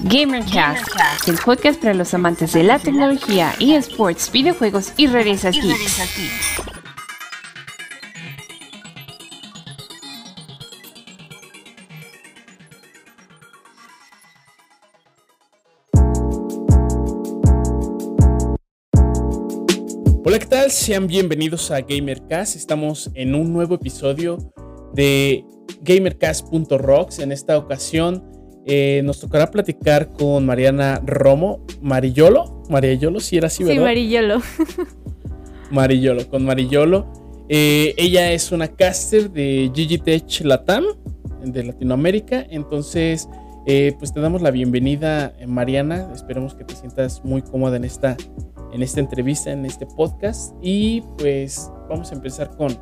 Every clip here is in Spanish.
GamerCast, el podcast para los amantes de la tecnología, eSports, videojuegos y redes geeks. Hola, ¿qué tal? Sean bienvenidos a GamerCast. Estamos en un nuevo episodio de GamerCast.rocks. En esta ocasión eh, nos tocará platicar con Mariana Romo, Marillolo, Marillolo, si era así, ¿verdad? Sí, Marillolo. Marillolo, con Marillolo. Eh, ella es una caster de Tech Latam, de Latinoamérica. Entonces, eh, pues te damos la bienvenida, Mariana. Esperemos que te sientas muy cómoda en esta, en esta entrevista, en este podcast. Y pues vamos a empezar con,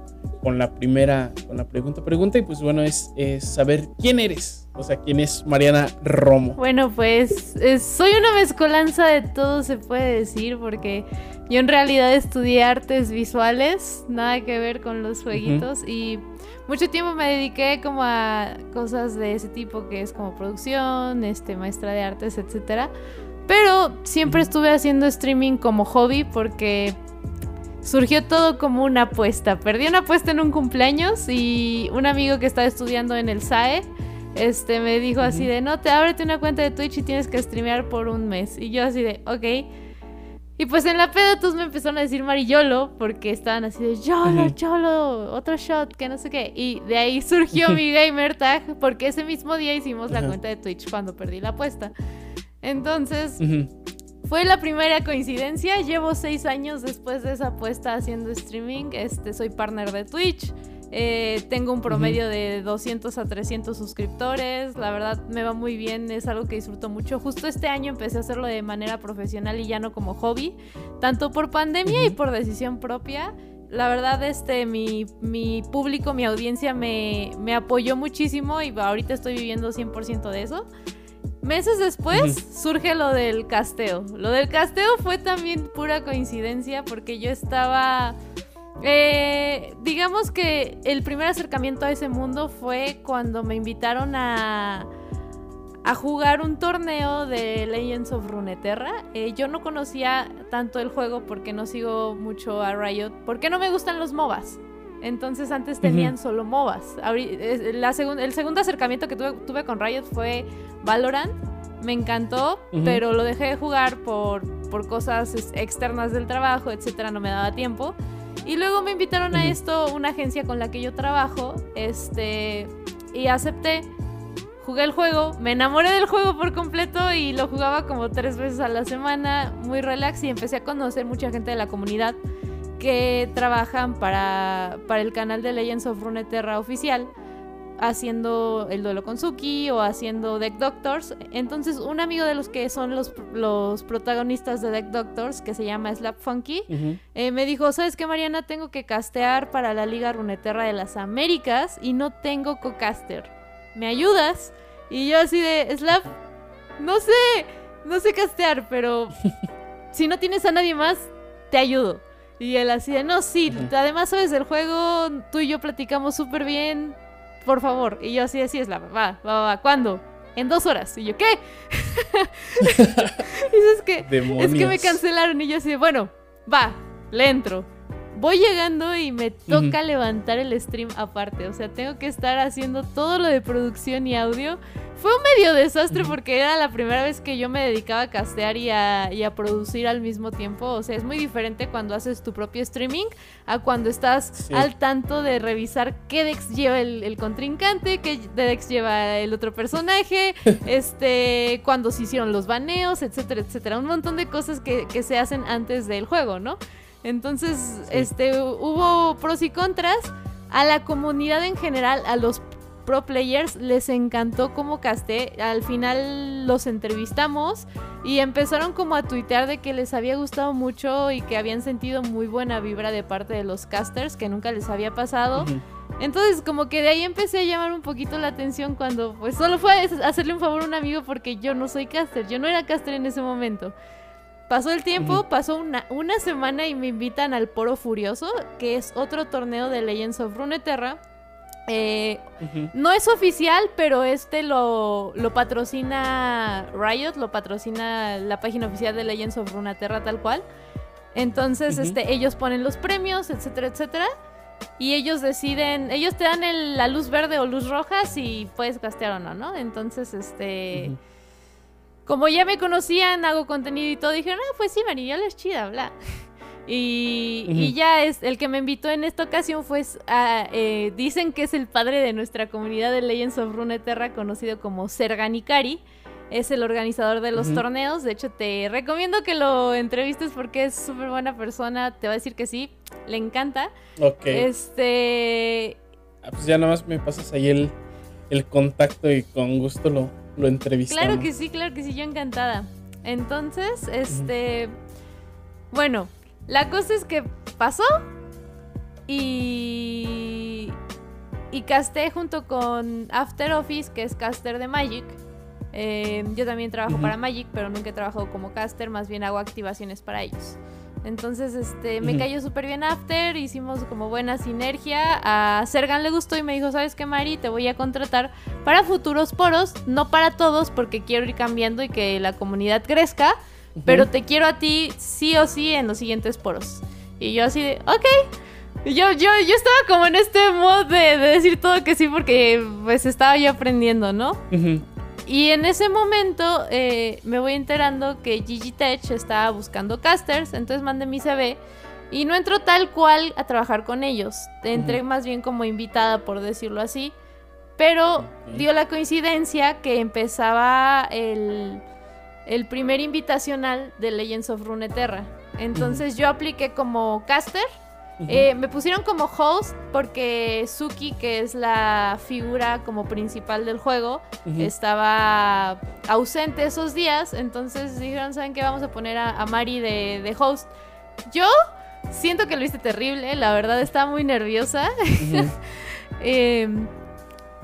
con la primera, con la pregunta. Pregunta, y pues bueno, es, es saber quién eres. O sea, ¿quién es Mariana Romo? Bueno, pues soy una mezcolanza de todo, se puede decir, porque yo en realidad estudié artes visuales, nada que ver con los jueguitos, y mucho tiempo me dediqué como a cosas de ese tipo, que es como producción, este, maestra de artes, etcétera. Pero siempre estuve haciendo streaming como hobby porque surgió todo como una apuesta. Perdí una apuesta en un cumpleaños y un amigo que estaba estudiando en el SAE este, me dijo así de, no, te ábrete una cuenta de Twitch y tienes que streamear por un mes. Y yo así de, ok. Y pues en la peda todos me empezaron a decir Marillolo porque estaban así de, Yolo, Yolo, otro shot, que no sé qué. Y de ahí surgió mi gamer tag porque ese mismo día hicimos la cuenta de Twitch cuando perdí la apuesta. Entonces... Fue la primera coincidencia. Llevo seis años después de esa apuesta haciendo streaming. Este, soy partner de Twitch. Eh, tengo un promedio de 200 a 300 suscriptores. La verdad me va muy bien, es algo que disfruto mucho. Justo este año empecé a hacerlo de manera profesional y ya no como hobby, tanto por pandemia y por decisión propia. La verdad, este, mi, mi público, mi audiencia me, me, apoyó muchísimo y ahorita estoy viviendo 100% de eso. Meses después surge lo del casteo. Lo del casteo fue también pura coincidencia porque yo estaba eh, digamos que el primer acercamiento a ese mundo fue cuando me invitaron a, a jugar un torneo de Legends of Runeterra. Eh, yo no conocía tanto el juego porque no sigo mucho a Riot, porque no me gustan los MOBAs. Entonces antes tenían solo MOBAs. La el segundo acercamiento que tuve, tuve, con Riot fue Valorant. Me encantó, pero lo dejé de jugar por, por cosas externas del trabajo, etcétera, no me daba tiempo. Y luego me invitaron a esto, una agencia con la que yo trabajo, este, y acepté. Jugué el juego, me enamoré del juego por completo y lo jugaba como tres veces a la semana, muy relax y empecé a conocer mucha gente de la comunidad que trabajan para, para el canal de Legends of Runeterra oficial haciendo el duelo con Suki o haciendo Deck Doctors. Entonces, un amigo de los que son los, los protagonistas de Deck Doctors, que se llama Slap Funky, eh, me dijo: ¿Sabes qué, Mariana? Tengo que castear para la Liga Runeterra de las Américas y no tengo co-caster. ¿Me ayudas? Y yo, así de: Slap, no sé, no sé castear, pero si no tienes a nadie más, te ayudo. Y él así de, no, sí, además sabes del juego, tú y yo platicamos súper bien, por favor. Y yo así, así es la, va, va, va, ¿cuándo? En dos horas. Y yo, ¿qué? y es que, es que me cancelaron y yo así, bueno, va, le entro voy llegando y me toca levantar el stream aparte. O sea, tengo que estar haciendo todo lo de producción y audio. Fue un medio desastre porque era la primera vez que yo me dedicaba a castear y a, producir al mismo tiempo. O sea, es muy diferente cuando haces tu propio streaming a cuando estás al tanto de revisar qué Dex lleva el, contrincante, qué Dex lleva el otro personaje, este, cuando se hicieron los baneos, etcétera, etcétera. Un montón de cosas que, que se hacen antes del juego, ¿no? Entonces, este, hubo pros y contras. A la comunidad en general, a los pro players, les encantó cómo casté. Al final los entrevistamos y empezaron como a tuitear de que les había gustado mucho y que habían sentido muy buena vibra de parte de los casters, que nunca les había pasado. Entonces, como que de ahí empecé a llamar un poquito la atención cuando, pues, solo fue hacerle un favor a un amigo porque yo no soy caster, yo no era caster en ese momento. Pasó el tiempo, pasó una, una semana y me invitan al Poro Furioso, que es otro torneo de Legends of Runeterra. Eh, no es oficial, pero este lo, lo, patrocina Riot, lo patrocina la página oficial de Legends of Runeterra tal cual. Entonces, este, ellos ponen los premios, etcétera, etcétera. Y ellos deciden, ellos te dan la luz verde o luz roja si puedes castear o no, ¿no? Entonces, este... Como ya me conocían, hago contenido y todo, dijeron, ah, pues sí, María, es chida, bla. Y, ya es el que me invitó en esta ocasión fue a, eh, dicen que es el padre de nuestra comunidad de Legends of Runeterra conocido como Serganikari es el organizador de los torneos. De hecho, te recomiendo que lo entrevistes porque es súper buena persona. Te va a decir que sí, le encanta. Ok. Este. Ah, pues ya nada más me pasas ahí el, el contacto y con gusto lo, lo entrevistamos. Claro que sí, claro que sí, yo encantada. Entonces, este. Bueno, la cosa es que pasó y. Y casté junto con After Office, que es caster de Magic. Eh, yo también trabajo para Magic, pero nunca he trabajado como caster, más bien hago activaciones para ellos. Entonces, este, me cayó súper bien After, hicimos como buena sinergia. A Sergan le gustó y me dijo, ¿sabes qué, Mari? Te voy a contratar para futuros poros, no para todos, porque quiero ir cambiando y que la comunidad crezca, pero te quiero a ti sí o sí en los siguientes poros. Y yo así de, ok. Yo, yo, yo estaba como en este modo de, decir todo que sí porque pues estaba yo aprendiendo, ¿no? Y en ese momento eh, me voy enterando que Gigi Tech estaba buscando casters, entonces mandé mi CV y no entro tal cual a trabajar con ellos. Entré más bien como invitada, por decirlo así. Pero dio la coincidencia que empezaba el, el primer invitacional de Legends of Runeterra. Entonces yo apliqué como caster eh, me pusieron como host porque Suki, que es la figura como principal del juego, estaba ausente esos días. Entonces dijeron, ¿saben qué? Vamos a poner a, Mari de, host. Yo siento que lo hice terrible, la verdad estaba muy nerviosa. Em,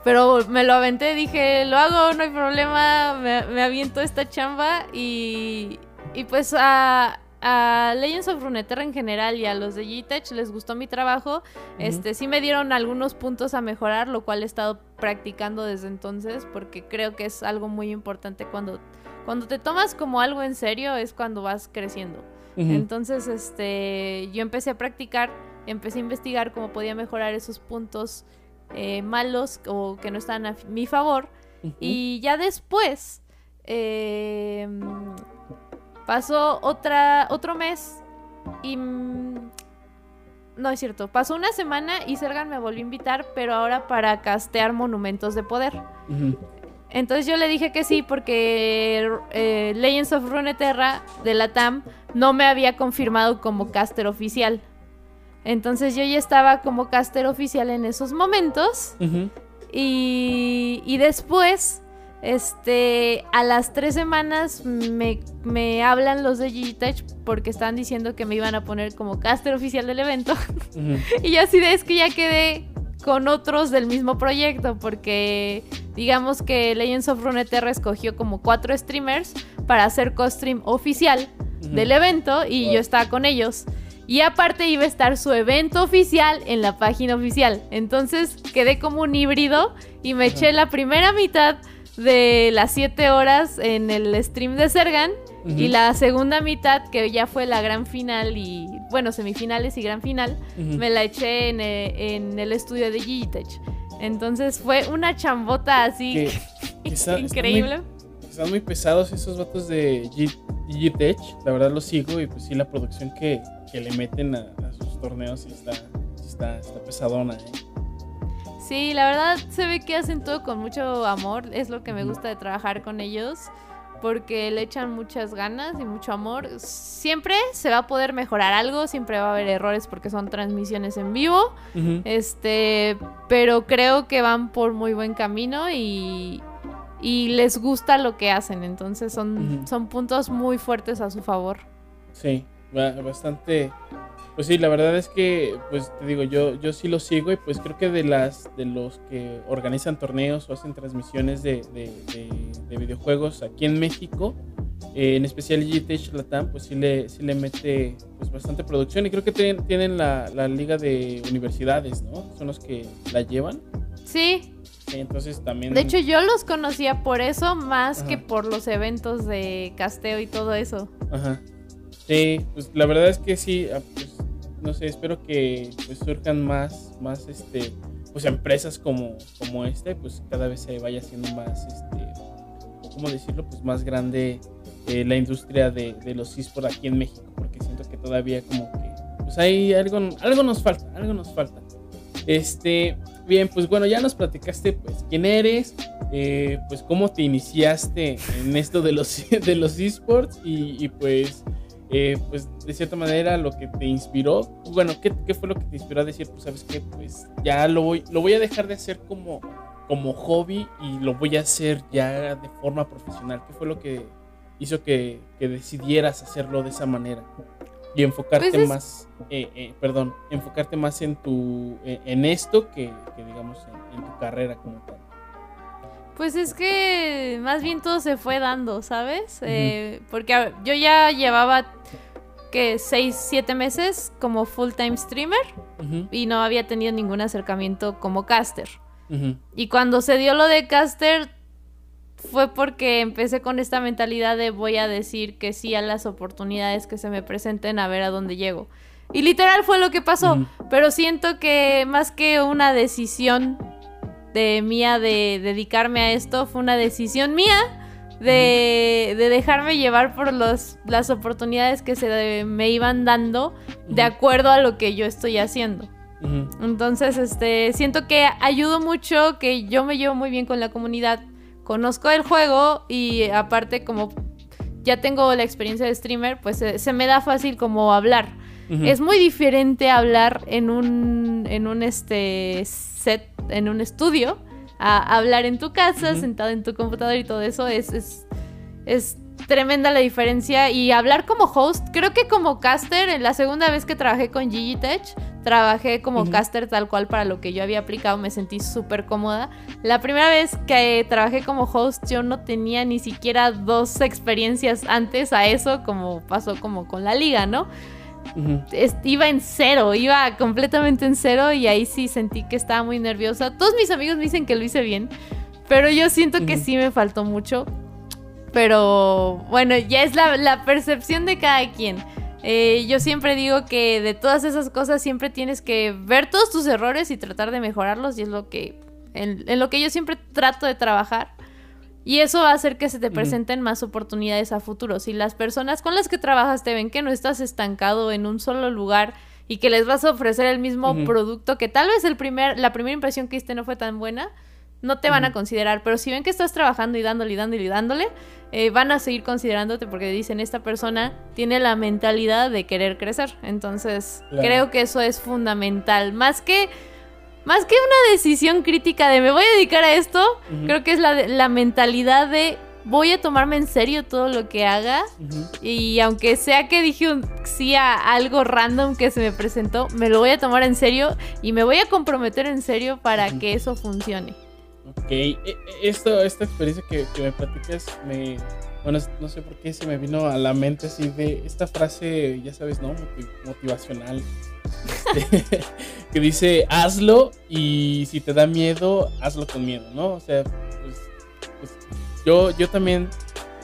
pero me lo aventé, dije, lo hago, no hay problema, me, me aviento esta chamba y, y pues a a Legends of Runeterra en general y a los de G-Tech les gustó mi trabajo. Este, sí me dieron algunos puntos a mejorar, lo cual he estado practicando desde entonces porque creo que es algo muy importante cuando cuando te tomas como algo en serio es cuando vas creciendo. Entonces, este, yo empecé a practicar, empecé a investigar cómo podía mejorar esos puntos eh, malos o que no están a mi favor. Y ya después, eh, Pasó otra, otro mes y... No es cierto, pasó una semana y Sergan me volvió a invitar, pero ahora para castear monumentos de poder. Entonces yo le dije que sí porque eh, Legends of Runeterra de la TAM no me había confirmado como caster oficial. Entonces yo ya estaba como caster oficial en esos momentos. y, y después este, a las tres semanas me, hablan los de Digitech porque están diciendo que me iban a poner como caster oficial del evento. y yo así de es que ya quedé con otros del mismo proyecto porque digamos que Legends of Runeterra escogió como cuatro streamers para hacer co-stream oficial del evento y yo estaba con ellos. Y aparte iba a estar su evento oficial en la página oficial. Entonces quedé como un híbrido y me eché la primera mitad de las 7 horas en el stream de Sergan. Y la segunda mitad, que ya fue la gran final y, bueno, semifinales y gran final, me la eché en, eh, el estudio de Gigitech. Entonces fue una chambota así increíble. Están muy, pesados esos vatos de Gigitech, la verdad los sigo y pues sí, la producción que, le meten a, sus torneos está, está, está pesadona. ¿eh? Sí, la verdad se ve que hacen todo con mucho amor. Es lo que me gusta de trabajar con ellos. Porque le echan muchas ganas y mucho amor. Siempre se va a poder mejorar algo, siempre va a haber errores porque son transmisiones en vivo. Este, pero creo que van por muy buen camino y, y les gusta lo que hacen. Entonces son, son puntos muy fuertes a su favor. Sí, bastante pues sí, la verdad es que, pues te digo, yo, yo sí lo sigo y pues creo que de las de los que organizan torneos o hacen transmisiones de, videojuegos aquí en México, eh, en especial GTH Latam, pues sí le, sí le mete pues bastante producción y creo que tienen, tienen la, liga de universidades, ¿no? Son los que la llevan. Sí. entonces también... De hecho, yo los conocía por eso, más que por los eventos de casteo y todo eso. Ajá. Sí, pues la verdad es que sí, ah, pues, no sé, espero que pues surjan más, más este, pues empresas como, como este, pues cada vez se vaya haciendo más, este, ¿cómo decirlo? Pues más grande eh, la industria de, de los esports aquí en México, porque siento que todavía como que, pues hay algo, algo nos falta, algo nos falta. Este, bien, pues bueno, ya nos platicaste pues quién eres, eh, pues cómo te iniciaste en esto de los, de los esports y, y pues eh, pues de cierta manera lo que te inspiró, bueno, ¿qué, ¿qué, fue lo que te inspiró a decir, pues sabes qué, pues ya lo voy, lo voy a dejar de hacer como, como hobby y lo voy a hacer ya de forma profesional? ¿Qué fue lo que hizo que, que decidieras hacerlo de esa manera? Y enfocarte pues es... más, eh, eh, perdón, enfocarte más en tu, en esto que, que digamos en, en tu carrera como tal. Pues es que más bien todo se fue dando, ¿sabes? Uh -huh. eh, porque yo ya llevaba que 6, 7 meses como full time streamer uh -huh. y no había tenido ningún acercamiento como caster. Uh -huh. Y cuando se dio lo de caster fue porque empecé con esta mentalidad de voy a decir que sí a las oportunidades que se me presenten a ver a dónde llego. Y literal fue lo que pasó, pero siento que más que una decisión de mía de dedicarme a esto fue una decisión mía de, de dejarme llevar por los, las oportunidades que se me iban dando de acuerdo a lo que yo estoy haciendo. Uh -huh. Entonces, este, siento que ayudo mucho, que yo me llevo muy bien con la comunidad, conozco el juego y aparte como ya tengo la experiencia de streamer, pues se, se me da fácil como hablar. Uh -huh. Es muy diferente hablar en un, en un este set, en un estudio, a hablar en tu casa, uh -huh. sentado en tu computadora y todo eso. Es, es, es, tremenda la diferencia. Y hablar como host, creo que como caster, en la segunda vez que trabajé con Gigi Tech, trabajé como uh -huh. caster tal cual para lo que yo había aplicado, me sentí súper cómoda. La primera vez que trabajé como host, yo no tenía ni siquiera dos experiencias antes a eso, como pasó como con la liga, ¿no? Uh -huh. Iba en cero, iba completamente en cero y ahí sí sentí que estaba muy nerviosa. Todos mis amigos me dicen que lo hice bien, pero yo siento uh -huh. que sí me faltó mucho. Pero bueno, ya es la, la percepción de cada quien. Eh, yo siempre digo que de todas esas cosas siempre tienes que ver todos tus errores y tratar de mejorarlos y es lo que en, en lo que yo siempre trato de trabajar. Y eso va a hacer que se te presenten uh -huh. más oportunidades a futuro. Si las personas con las que trabajas te ven que no estás estancado en un solo lugar y que les vas a ofrecer el mismo uh -huh. producto, que tal vez el primer, la primera impresión que hiciste no fue tan buena, no te van a considerar. Pero si ven que estás trabajando y dándole y dándole y dándole, eh, van a seguir considerándote porque dicen esta persona tiene la mentalidad de querer crecer. Entonces, claro. creo que eso es fundamental. Más que más que una decisión crítica de me voy a dedicar a esto, uh -huh. creo que es la, la, mentalidad de voy a tomarme en serio todo lo que haga. Uh -huh. Y aunque sea que dije un sí a algo random que se me presentó, me lo voy a tomar en serio y me voy a comprometer en serio para uh -huh. que eso funcione. Ok, e, e, esto, esta experiencia que, que me platicas me, bueno, no sé por qué se me vino a la mente así de esta frase, ya sabes, ¿no? Motivacional. Que dice, hazlo y si te da miedo, hazlo con miedo, ¿no? O sea, pues, pues yo, yo también,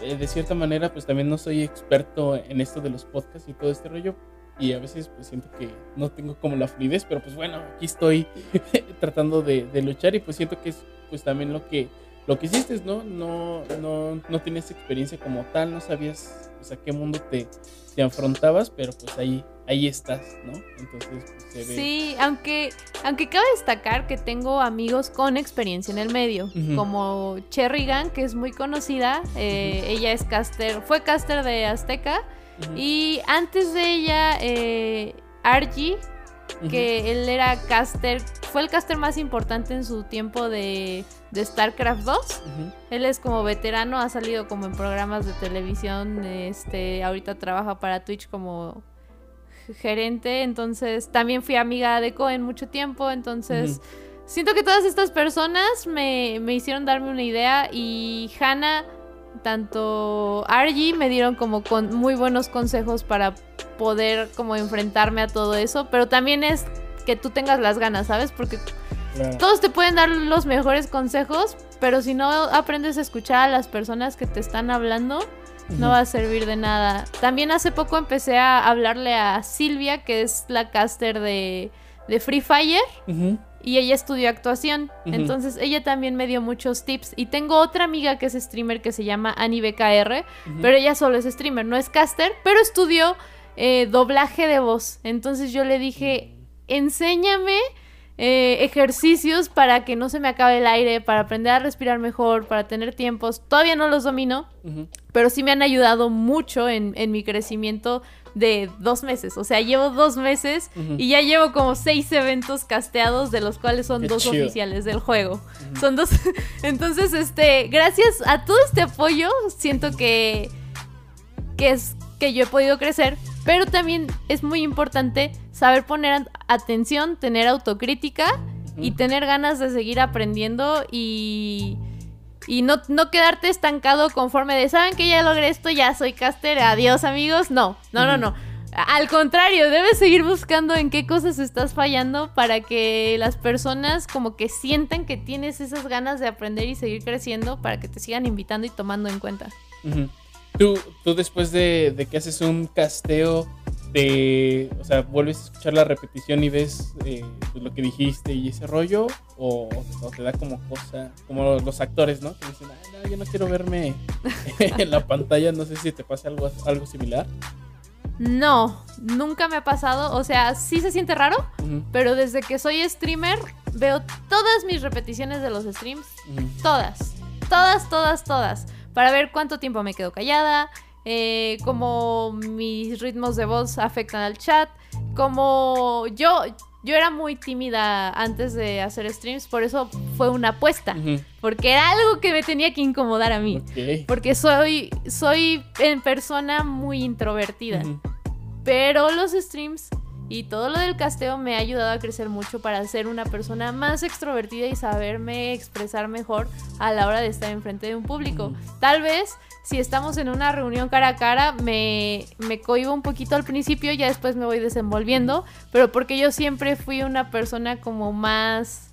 eh, de cierta manera, pues también no soy experto en esto de los podcasts y todo este rollo. Y a veces pues siento que no tengo como la fluidez, pero pues bueno, aquí estoy tratando de, de luchar y pues siento que es pues también lo que lo que hiciste, ¿no? No, no, no tienes experiencia como tal, no sabías pues, a qué mundo te, te afrontabas, pero pues ahí, ahí estás, ¿no? Entonces, pues, se ve. Sí, aunque, aunque cabe destacar que tengo amigos con experiencia en el medio, uh -huh. como Cherrigan, que es muy conocida, eh, uh -huh. ella es caster, fue caster de Azteca, uh -huh. y antes de ella, eh, Argy, que uh -huh. él era caster, fue el caster más importante en su tiempo de, de StarCraft 2. Uh -huh. Él es como veterano, ha salido como en programas de televisión, este, ahorita trabaja para Twitch como gerente, entonces también fui amiga de Cohen mucho tiempo, entonces uh -huh. siento que todas estas personas me, me hicieron darme una idea y Hannah tanto Argy me dieron como con muy buenos consejos para poder como enfrentarme a todo eso, pero también es que tú tengas las ganas, ¿sabes? Porque todos te pueden dar los mejores consejos, pero si no aprendes a escuchar a las personas que te están hablando, no va a servir de nada. También hace poco empecé a hablarle a Silvia, que es la caster de, de Free Fire. Y ella estudió actuación. Entonces ella también me dio muchos tips. Y tengo otra amiga que es streamer que se llama AniBKR. Pero ella solo es streamer, no es caster. Pero estudió eh, doblaje de voz. Entonces yo le dije, enséñame eh, ejercicios para que no se me acabe el aire, para aprender a respirar mejor, para tener tiempos. Todavía no los domino, pero sí me han ayudado mucho en, mi crecimiento de dos meses. O sea, llevo dos meses y ya llevo como seis eventos casteados, de los cuales son dos oficiales del juego. Son dos. Entonces, este, gracias a todo este apoyo, siento que, que es que yo he podido crecer, pero también es muy importante saber poner atención, tener autocrítica y tener ganas de seguir aprendiendo y, y no, no, quedarte estancado conforme de, ¿saben que ya logré esto? Ya soy caster, adiós amigos. No, no, no, no. Al contrario, debes seguir buscando en qué cosas estás fallando para que las personas como que sientan que tienes esas ganas de aprender y seguir creciendo para que te sigan invitando y tomando en cuenta. Tú, tú después de, de, que haces un casteo, de, o sea, vuelves a escuchar la repetición y ves eh, pues, lo que dijiste y ese rollo, o, te da como cosa, como los actores, ¿no? Que dicen, no, yo no quiero verme en la pantalla, no sé si te pasa algo, algo similar. No, nunca me ha pasado, o sea, sí se siente raro, pero desde que soy streamer veo todas mis repeticiones de los streams, todas, todas, todas, todas para ver cuánto tiempo me quedo callada, eh, cómo mis ritmos de voz afectan al chat, como yo, yo era muy tímida antes de hacer streams, por eso fue una apuesta, porque era algo que me tenía que incomodar a mí, porque soy, soy en persona muy introvertida, pero los streams y todo lo del casteo me ha ayudado a crecer mucho para ser una persona más extrovertida y saberme expresar mejor a la hora de estar enfrente de un público. Tal vez si estamos en una reunión cara a cara me, me cohibo un poquito al principio, ya después me voy desenvolviendo, pero porque yo siempre fui una persona como más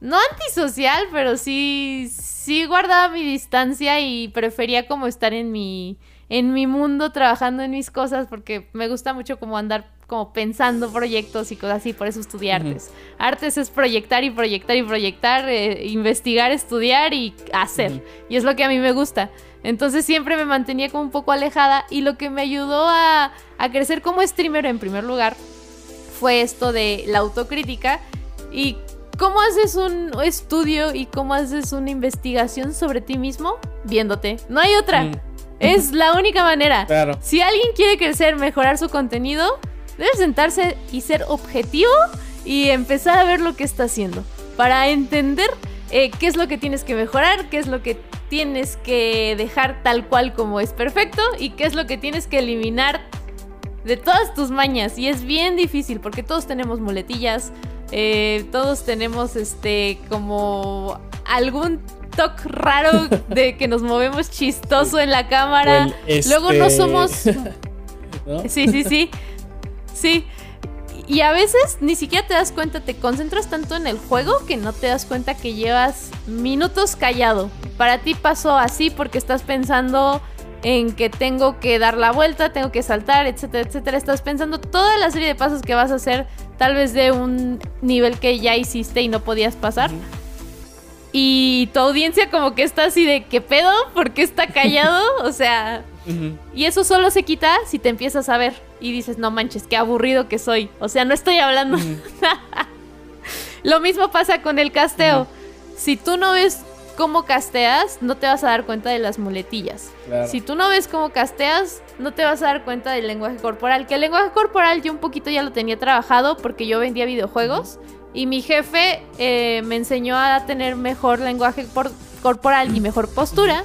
no antisocial, pero sí, sí guardaba mi distancia y prefería como estar en mi, en mi mundo trabajando en mis cosas porque me gusta mucho como andar como pensando proyectos y cosas así, por eso estudié artes. Artes es proyectar y proyectar y proyectar, eh, investigar, estudiar y hacer. Y es lo que a mí me gusta. Entonces siempre me mantenía como un poco alejada y lo que me ayudó a, a crecer como streamer en primer lugar fue esto de la autocrítica y cómo haces un estudio y cómo haces una investigación sobre ti mismo viéndote. No hay otra. Es la única manera. Claro. Si alguien quiere crecer, mejorar su contenido, Debes sentarse y ser objetivo y empezar a ver lo que está haciendo. Para entender eh, qué es lo que tienes que mejorar, qué es lo que tienes que dejar tal cual como es perfecto y qué es lo que tienes que eliminar de todas tus mañas. Y es bien difícil porque todos tenemos muletillas, eh, todos tenemos este como algún toque raro de que nos movemos chistoso en la cámara. Luego no este somos... Sí, sí, sí. Sí. Y a veces ni siquiera te das cuenta, te concentras tanto en el juego que no te das cuenta que llevas minutos callado. Para ti pasó así porque estás pensando en que tengo que dar la vuelta, tengo que saltar, etcétera, etcétera. Estás pensando toda la serie de pasos que vas a hacer, tal vez de un nivel que ya hiciste y no podías pasar. Y tu audiencia como que está así de, ¿qué pedo? ¿Por qué está callado? O sea, y eso solo se quita si te empiezas a ver y dices, no manches, qué aburrido que soy. O sea, no estoy hablando. Lo mismo pasa con el casteo. Si tú no ves cómo casteas, no te vas a dar cuenta de las muletillas. Si tú no ves cómo casteas, no te vas a dar cuenta del lenguaje corporal. Que el lenguaje corporal yo un poquito ya lo tenía trabajado porque yo vendía videojuegos. Y mi jefe eh, me enseñó a tener mejor lenguaje corporal y mejor postura.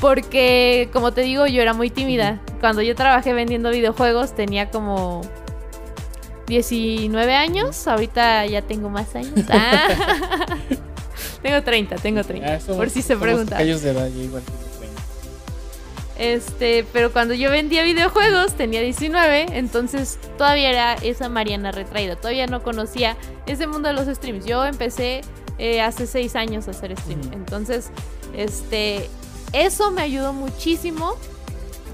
Porque, como te digo, yo era muy tímida. Cuando yo trabajé vendiendo videojuegos tenía como 19 años. Ahorita ya tengo más años. Ah. tengo 30, tengo 30. Ah, por si se pregunta. Años de edad, yo igual tengo 30. Este, pero cuando yo vendía videojuegos tenía 19, entonces todavía era esa Mariana retraída. Todavía no conocía ese mundo de los streams. Yo empecé eh, hace seis años hacer streaming. Entonces, este, eso me ayudó muchísimo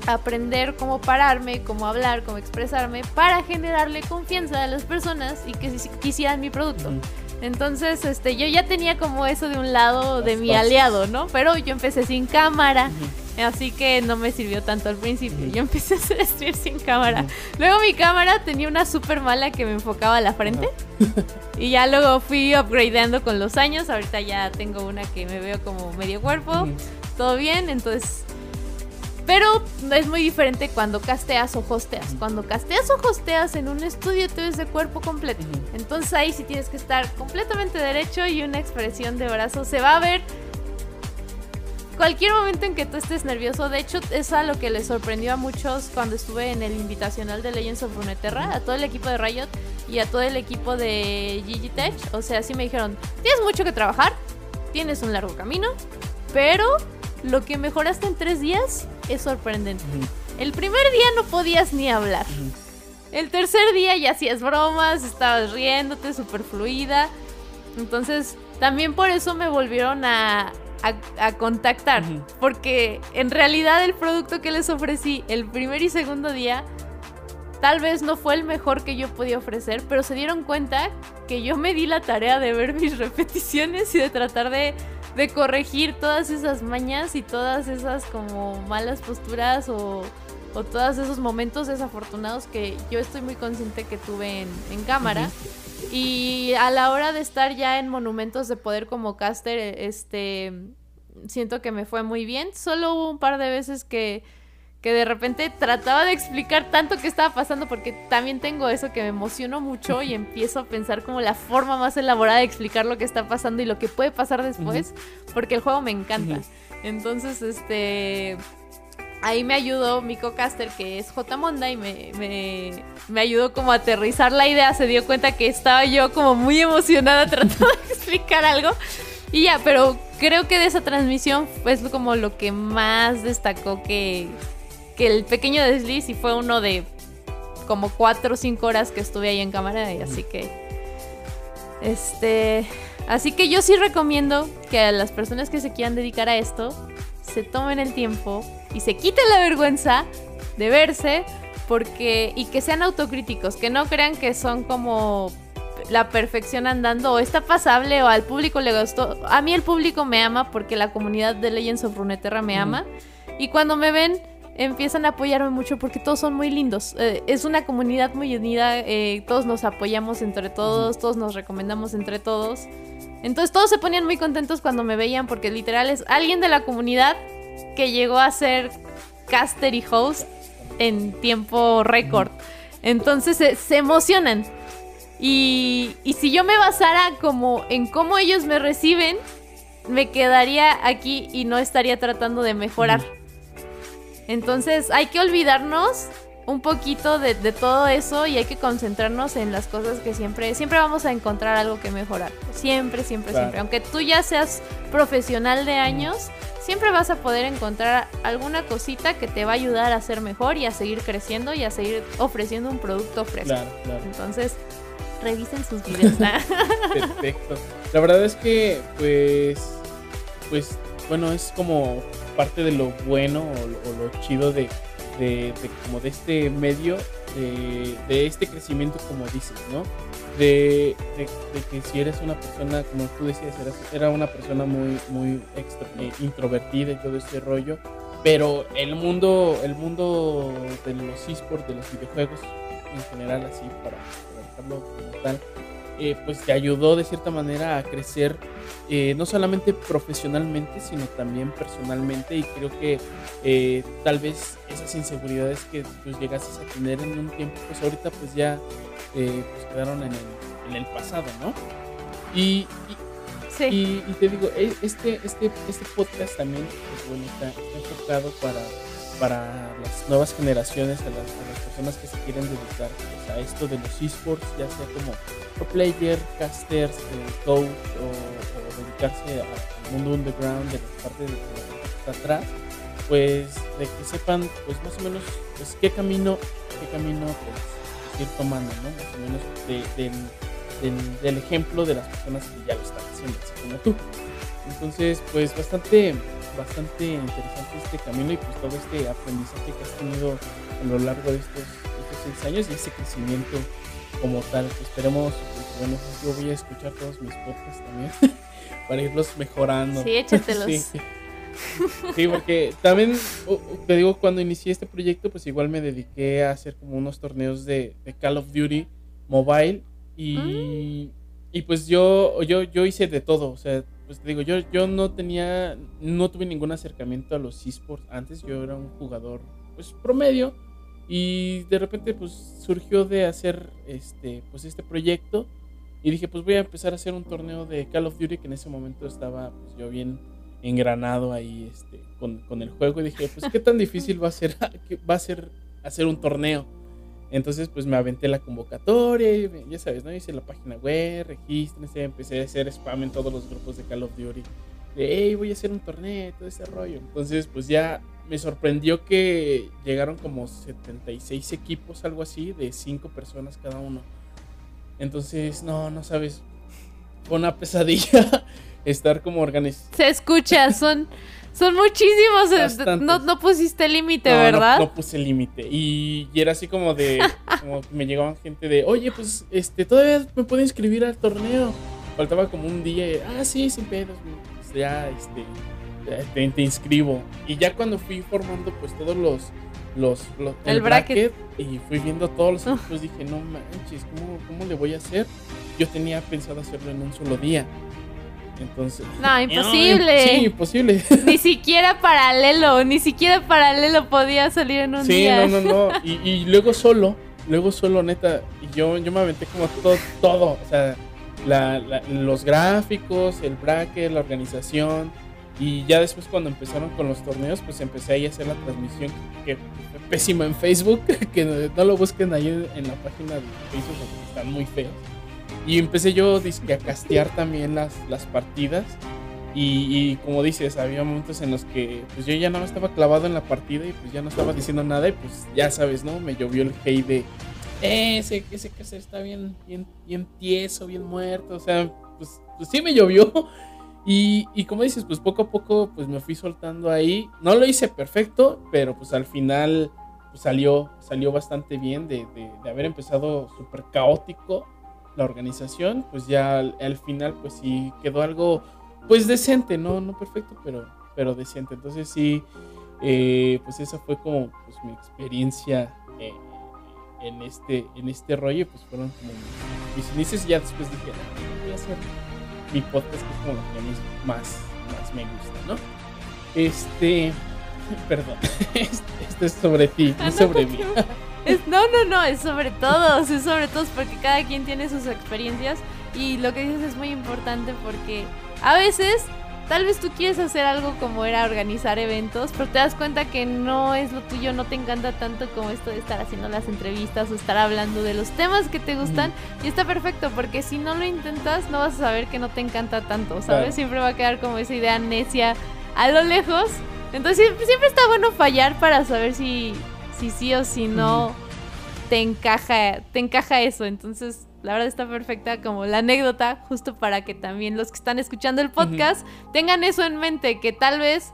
a aprender cómo pararme, cómo hablar, cómo expresarme para generarle confianza a las personas y que quisieran mi producto. Entonces, este, yo ya tenía como eso de un lado de mi aliado, ¿no? Pero yo empecé sin cámara. Así que no me sirvió tanto al principio. Yo empecé a hacer stream sin cámara. Luego mi cámara tenía una súper mala que me enfocaba a la frente. y ya luego fui upgradeando con los años. Ahorita ya tengo una que me veo como medio cuerpo. Todo bien, entonces... Pero es muy diferente cuando casteas o hosteas. Cuando casteas o hosteas en un estudio te ves de cuerpo completo. Entonces ahí sí tienes que estar completamente derecho y una expresión de brazo. Se va a ver cualquier momento en que tú estés nervioso, de hecho, es a lo que les sorprendió a muchos cuando estuve en el invitacional de Legends of Runeterra, a todo el equipo de Riot y a todo el equipo de Tech. O sea, sí me dijeron: Tienes mucho que trabajar, tienes un largo camino, pero lo que mejoraste en tres días es sorprendente. El primer día no podías ni hablar. El tercer día ya hacías bromas, estabas riéndote, súper fluida. Entonces, también por eso me volvieron a, a, contactar. Porque en realidad el producto que les ofrecí el primer y segundo día tal vez no fue el mejor que yo podía ofrecer, pero se dieron cuenta que yo me di la tarea de ver mis repeticiones y de tratar de, de corregir todas esas mañas y todas esas como malas posturas o, o todos esos momentos desafortunados que yo estoy muy consciente que tuve en, en cámara. Y a la hora de estar ya en monumentos de poder como caster, este, siento que me fue muy bien. Solo hubo un par de veces que, que de repente trataba de explicar tanto que estaba pasando porque también tengo eso que me emociono mucho y empiezo a pensar como la forma más elaborada de explicar lo que está pasando y lo que puede pasar después, porque el juego me encanta. Entonces, este ahí me ayudó mi co-caster que es J. Monda y me, me, ayudó como a aterrizar la idea. Se dio cuenta que estaba yo como muy emocionada tratando de explicar algo. Y ya, pero creo que de esa transmisión fue como lo que más destacó que, que el pequeño desliz y fue uno de como cuatro o cinco horas que estuve ahí en cámara y así que este así que yo sí recomiendo que a las personas que se quieran dedicar a esto se tomen el tiempo y se quiten la vergüenza de verse porque y que sean autocríticos, que no crean que son como la perfección andando o está pasable o al público le gustó. A mí el público me ama porque la comunidad de Legends of Runeterra me ama y cuando me ven empiezan a apoyarme mucho porque todos son muy lindos. Eh, es una comunidad muy unida, eh, todos nos apoyamos entre todos, todos nos recomendamos entre todos. Entonces todos se ponían muy contentos cuando me veían porque literal es alguien de la comunidad que llegó a ser caster y host en tiempo récord. Entonces se, emocionan. Y, y, si yo me basara como en cómo ellos me reciben, me quedaría aquí y no estaría tratando de mejorar. Entonces hay que olvidarnos un poquito de, todo eso y hay que concentrarnos en las cosas que siempre, siempre vamos a encontrar algo que mejorar. Siempre, siempre, siempre. Aunque tú ya seas profesional de años, siempre vas a poder encontrar alguna cosita que te va a ayudar a ser mejor y a seguir creciendo y a seguir ofreciendo un producto fresco. Entonces, revisen sus videos. Perfecto. La verdad es que, pues, pues, bueno, es como parte de lo bueno o lo chido de como de este medio, de, este crecimiento como dices, ¿no? De, que si eres una persona, como tú decías, eras, era una persona muy, muy eh, introvertida y todo ese rollo, pero el mundo, el mundo de los esports, de los videojuegos en general, así para, para como tal, eh, pues te ayudó de cierta manera a crecer eh, no solamente profesionalmente, sino también personalmente y creo que eh, tal vez esas inseguridades que pues llegaste a tener en un tiempo, pues ahorita pues ya pues quedaron en el, pasado, ¿no? Y, y, te digo, e, este, este, este podcast también pues, bueno, está enfocado para para las nuevas generaciones, a las, personas que se quieren dedicar pues, a esto de los esports, ya sea como pro player, casters, eh, coach o, dedicarse al mundo underground de la parte de, está atrás, pues de que sepan pues más o menos pues qué camino, qué camino pues, ir tomando, ¿no? Más o menos del, del, ejemplo de las personas que ya lo están haciendo. así como tú. Entonces, pues bastante, bastante interesante este camino y pues todo este aprendizaje que has tenido a lo largo de estos, estos seis años y ese crecimiento como tal. Esperemos, pues, bueno, yo voy a escuchar todos mis podcasts también para irlos mejorando. Sí, échatelos. sí. Sí, porque también te digo, cuando inicié este proyecto, pues igual me dediqué a hacer como unos torneos de, de Call of Duty Mobile y, y pues yo, yo, yo hice de todo, o sea, pues te digo, yo, yo no tenía, no tuve ningún acercamiento a los esports antes, yo era un jugador pues promedio. Y de repente pues surgió de hacer este, pues este proyecto. Y dije pues voy a empezar a hacer un torneo de Call of Duty que en ese momento estaba pues yo bien engranado ahí este, con, con el juego. Y dije pues qué tan difícil va a ser, va a ser hacer un torneo. Entonces, pues me aventé la convocatoria, y, ya sabes, ¿no? Hice la página web, regístrense, empecé a hacer spam en todos los grupos de Call of Duty. De, hey, voy a hacer un torneo, todo ese rollo. Entonces, pues ya me sorprendió que llegaron como 76 equipos, algo así, de 5 personas cada uno. Entonces, no, no sabes, fue una pesadilla estar como organizado. Se escucha, son... Son muchísimos. Eh, no, no, pusiste límite, ¿verdad? No, no puse límite. Y, y, era así como de. como me llegaban gente de. Oye, pues este todavía me puedo inscribir al torneo. Faltaba como un día. Y, ah, sí, sin pedos. Pues ya, este. Te, te, inscribo. Y ya cuando fui formando, pues todos los. los, los el, el bracket, bracket, Y fui viendo todos los equipos. Dije, no manches, ¿cómo, ¿cómo le voy a hacer? Yo tenía pensado hacerlo en un solo día. Entonces, no, imposible. Sí, imposible. Ni siquiera paralelo, ni siquiera paralelo podía salir en un sí, día. Sí, no, no, no. Y, y, luego solo, luego solo, neta. Y yo, yo me aventé como todo, todo. O sea, la, la, los gráficos, el bracket, la organización. Y ya después cuando empezaron con los torneos, pues empecé ahí a hacer la transmisión que, fue pésima en Facebook, que no, no, lo busquen ahí en la página de Facebook porque están muy feos. Y empecé yo a castear también las, las partidas. Y, como dices, había momentos en los que pues yo ya no estaba clavado en la partida y pues ya no estaba diciendo nada y pues ya sabes, ¿no? Me llovió el hate de eh, ese, ese caster está bien, bien, bien tieso, bien muerto. O sea, pues, pues sí me llovió. Y, y, como dices, pues poco a poco pues me fui soltando ahí. No lo hice perfecto, pero pues al final pues, salió, salió bastante bien de, de, de haber empezado súper caótico la organización, pues ya al, al, final pues sí quedó algo pues decente, no, no perfecto, pero, pero decente. Entonces sí, eh, pues esa fue como pues, mi experiencia eh, en, este, en este rollo, pues fueron como mis inicios y ya después dije, ah, voy a hacer mi podcast que es como lo que a mí más, más me gusta, ¿no? Este, perdón, esto es sobre ti, no sobre mí. Es, no, no, no, es sobre todos, es sobre todos porque cada quien tiene sus experiencias y lo que dices es muy importante porque a veces tal vez tú quieres hacer algo como era organizar eventos, pero te das cuenta que no es lo tuyo, no te encanta tanto como esto de estar haciendo las entrevistas o estar hablando de los temas que te gustan mm. y está perfecto porque si no lo intentas no vas a saber que no te encanta tanto, ¿sabes? Claro. Siempre va a quedar como esa idea necia a lo lejos. Entonces siempre está bueno fallar para saber si si sí o si no mm. te encaja, te encaja eso. Entonces, la verdad está perfecta como la anécdota, justo para que también los que están escuchando el podcast uh -huh. tengan eso en mente, que tal vez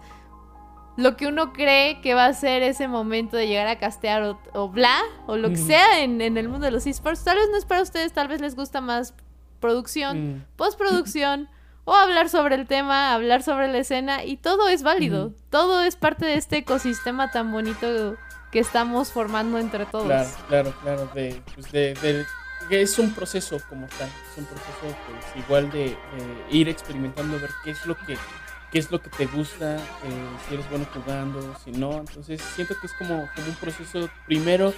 lo que uno cree que va a ser ese momento de llegar a castear o, o bla, o lo que uh -huh. sea en, en, el mundo de los esports, tal vez no es para ustedes, tal vez les gusta más producción, -huh. postproducción. o hablar sobre el tema, hablar sobre la escena y todo es válido, todo es parte de este ecosistema tan bonito que estamos formando entre todos. Claro, claro, claro. De, pues de, es un proceso como tal. Es un proceso pues, igual de, de, ir experimentando, ver qué es lo que qué es lo que te gusta, eh, si eres bueno jugando, si no. Entonces siento que es como, como un proceso primero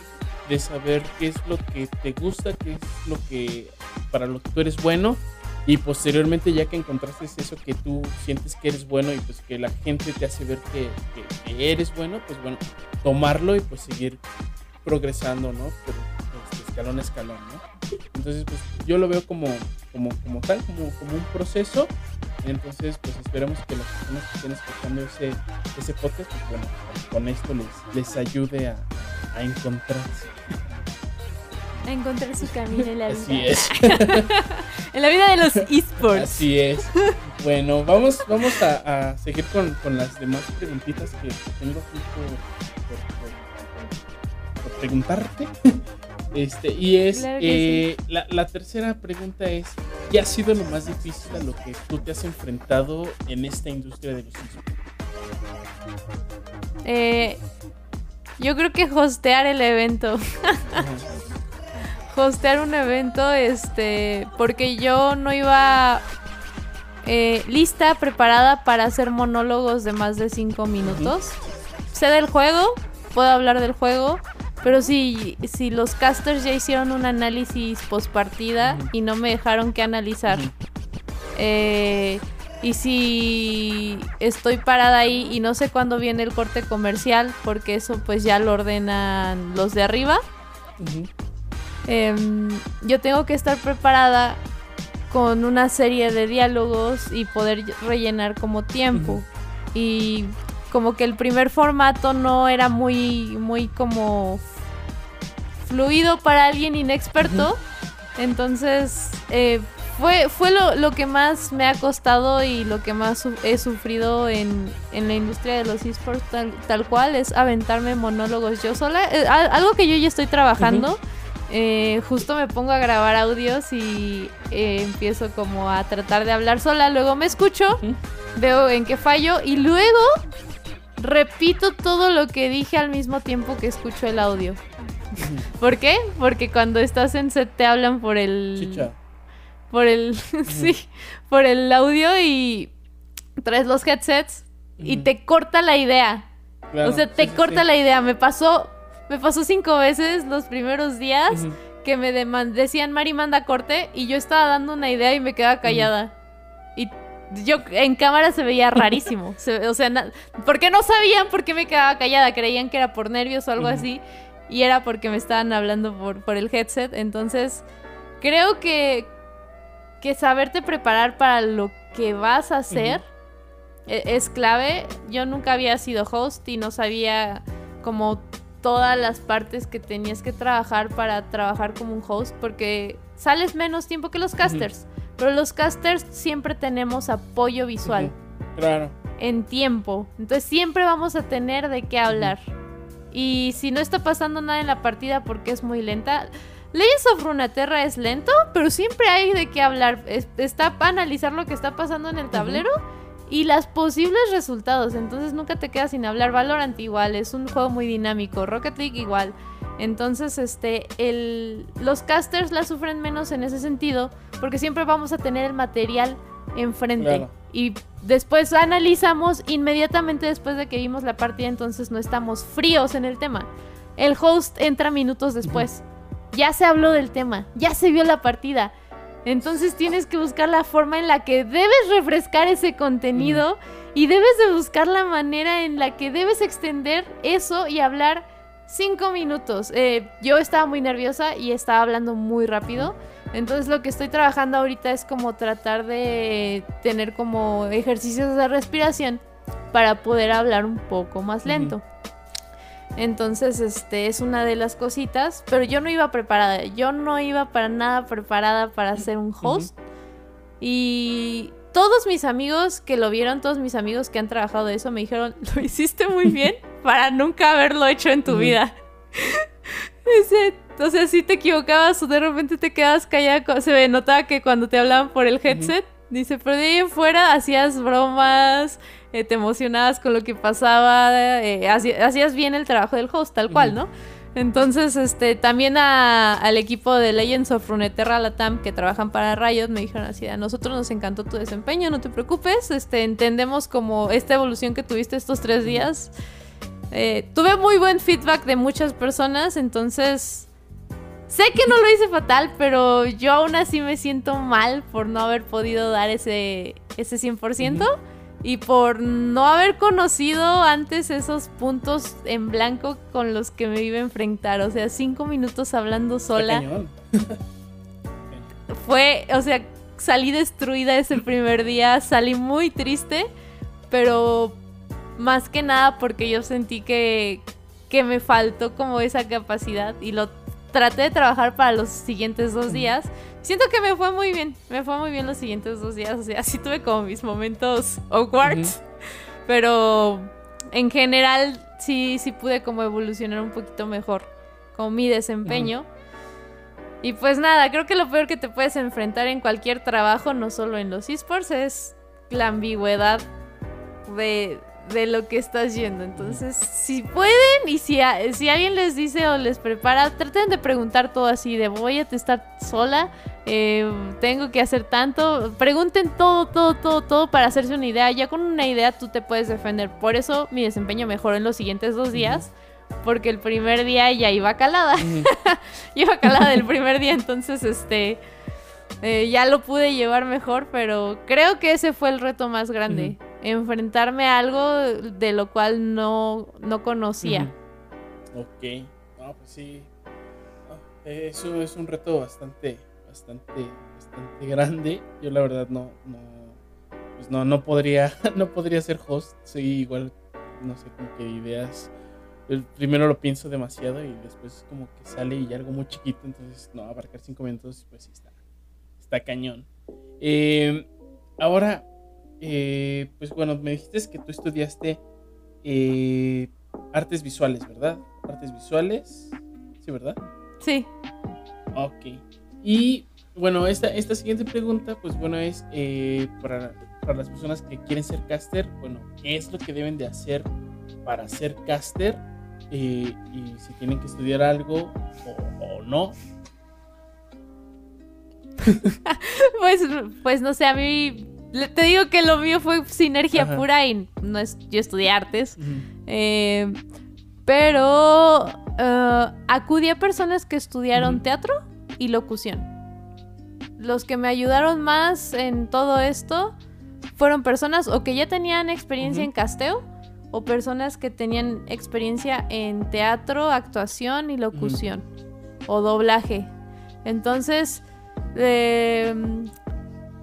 de saber qué es lo que te gusta, qué es lo que para lo que tú eres bueno y posteriormente ya que encontraste eso que tú sientes que eres bueno y pues que la gente te hace ver que, eres bueno, pues bueno, tomarlo y pues seguir progresando, ¿no? Pero, este, escalón a escalón, ¿no? Entonces, pues yo lo veo como, como, como tal, como, como un proceso. Entonces, pues esperemos que las personas que estén escuchando ese, ese podcast, pues bueno, con, con esto les, les ayude a, a encontrarse. A encontrar su camino en la vida. Así es. en la vida de los esports. Así es. Bueno, vamos, vamos a, a seguir con, con, las demás preguntitas que tengo aquí por, por, por, por preguntarte. Este, y es Claro eh, la, la tercera pregunta es: ¿qué ha sido lo más difícil a lo que tú te has enfrentado en esta industria de los esports? Eh, yo creo que hostear el evento. Hostear un evento, este, porque yo no iba eh, lista, preparada para hacer monólogos de más de 5 minutos. Sé del juego, puedo hablar del juego, pero si, si los casters ya hicieron un análisis post partida Ujú. y no me dejaron que analizar, eh, y si estoy parada ahí y no sé cuándo viene el corte comercial, porque eso pues ya lo ordenan los de arriba. Ujú. Em, yo tengo que estar preparada con una serie de diálogos y poder rellenar como tiempo. Y como que el primer formato no era muy, muy como fluido para alguien inexperto. Entonces, eh, fue, fue lo, lo que más me ha costado y lo que más su- he sufrido en, en la industria de los esports tal, tal cual, es aventarme monólogos yo sola. Eh, al- algo que yo ya estoy trabajando. Eh, justo me pongo a grabar audios y eh, empiezo como a tratar de hablar sola, luego me escucho, veo en qué fallo y luego repito todo lo que dije al mismo tiempo que escucho el audio. ¿Por qué? Porque cuando estás en set te hablan por el Chicha. por el sí, por el audio y traes los headsets y te corta la idea. Claro, o sea, te sí, corta sí. la idea. Me pasó me pasó cinco veces los primeros días que me decían Mari manda corte y yo estaba dando una idea y me quedaba callada. Y yo en cámara se veía rarísimo. Se- o sea, porque no sabían por qué me quedaba callada, creían que era por nervios o algo así y era porque me estaban hablando por, por el headset. Entonces, creo que que saberte preparar para lo que vas a hacer e- es clave. Yo nunca había sido host y no sabía como todas las partes que tenías que trabajar para trabajar como un host porque sales menos tiempo que los casters. Pero los casters siempre tenemos apoyo visual. Claro. en tiempo. Entonces siempre vamos a tener de qué hablar. Y si no está pasando nada en la partida porque es muy lenta. Legends of Runeterra es lento, pero siempre hay de qué hablar. Es- está para analizar lo que está pasando en el tablero y las posibles resultados. Entonces nunca te quedas sin hablar. Valorant igual, es un juego muy dinámico. Rocket League igual. Entonces, este, el, los casters la sufren menos en ese sentido porque siempre vamos a tener el material enfrente. Claro. Y después analizamos inmediatamente después de que vimos la partida, entonces no estamos fríos en el tema. El host entra minutos después. Ya se habló del tema, ya se vio la partida. Entonces tienes que buscar la forma en la que debes refrescar ese contenido y debes de buscar la manera en la que debes extender eso y hablar cinco minutos. Eh, yo estaba muy nerviosa y estaba hablando muy rápido. Entonces lo que estoy trabajando ahorita es como tratar de tener como ejercicios de respiración para poder hablar un poco más lento. Entonces, este es una de las cositas, pero yo no iba preparada, yo no iba para nada preparada para ser un host. Y todos mis amigos que lo vieron, todos mis amigos que han trabajado de eso me dijeron, "Lo hiciste muy bien para nunca haberlo hecho en tu vida." Dice, o sea, si te equivocabas o de repente te quedabas callada, se notaba que cuando te hablaban por el headset, dice, pero de ahí en fuera hacías bromas, eh, te emocionabas con lo que pasaba, eh, hacías bien el trabajo del host, tal cual. ¿no? Entonces, este, también a- al equipo de Legends of Runeterra Latam que trabajan para Riot me dijeron así, a nosotros nos encantó tu desempeño, no te preocupes, este, entendemos como esta evolución que tuviste estos tres días. Eh, tuve muy buen feedback de muchas personas, entonces sé que no lo hice fatal, pero yo aún así me siento mal por no haber podido dar ese, ese 100% y por no haber conocido antes esos puntos en blanco con los que me iba a enfrentar. O sea, cinco minutos hablando sola. Fue, o sea, salí destruida ese primer día, salí muy triste, pero más que nada porque yo sentí que, que me faltó como esa capacidad y lo traté de trabajar para los siguientes dos días. Siento que me fue muy bien, me fue muy bien los siguientes dos días, o sea, sí tuve como mis momentos awkward, pero en general sí, sí pude como evolucionar un poquito mejor con mi desempeño. Y pues nada, creo que lo peor que te puedes enfrentar en cualquier trabajo, no solo en los esports, es la ambigüedad de, de lo que estás yendo. Entonces, si pueden y si, si alguien les dice o les prepara, traten de preguntar todo así, de voy a estar sola, eh, tengo que hacer tanto. Pregunten todo, todo, todo, todo para hacerse una idea. Ya con una idea tú te puedes defender. Por eso mi desempeño mejoró en los siguientes dos días. Porque el primer día ya iba calada. iba calada del primer día, entonces este... Eh, ya lo pude llevar mejor, pero creo que ese fue el reto más grande enfrentarme a algo de lo cual no, no conocía. Ok, no, pues sí. eso es un reto bastante, bastante, bastante grande. Yo la verdad no, no, pues no, no podría, no podría ser host. Soy igual, no sé, como que ideas. Primero lo pienso demasiado y después como que sale y algo muy chiquito, entonces no, abarcar cinco minutos, pues sí está, está cañón. Eh, ahora, eh, pues bueno, me dijiste que tú estudiaste eh, artes visuales, ¿verdad? Artes visuales, ¿sí, verdad? Sí. Ok. Y bueno, esta, esta siguiente pregunta, pues bueno, es eh, para, las personas que quieren ser caster, bueno, ¿qué es lo que deben de hacer para ser caster? y si tienen que estudiar algo o, no. pues, pues no sé, a mí te digo que lo mío fue sinergia pura y no es, yo estudié artes. Eh, pero uh, acudí a personas que estudiaron teatro y locución. Los que me ayudaron más en todo esto fueron personas o que ya tenían experiencia en casteo o personas que tenían experiencia en teatro, actuación y locución o doblaje. Entonces, eh,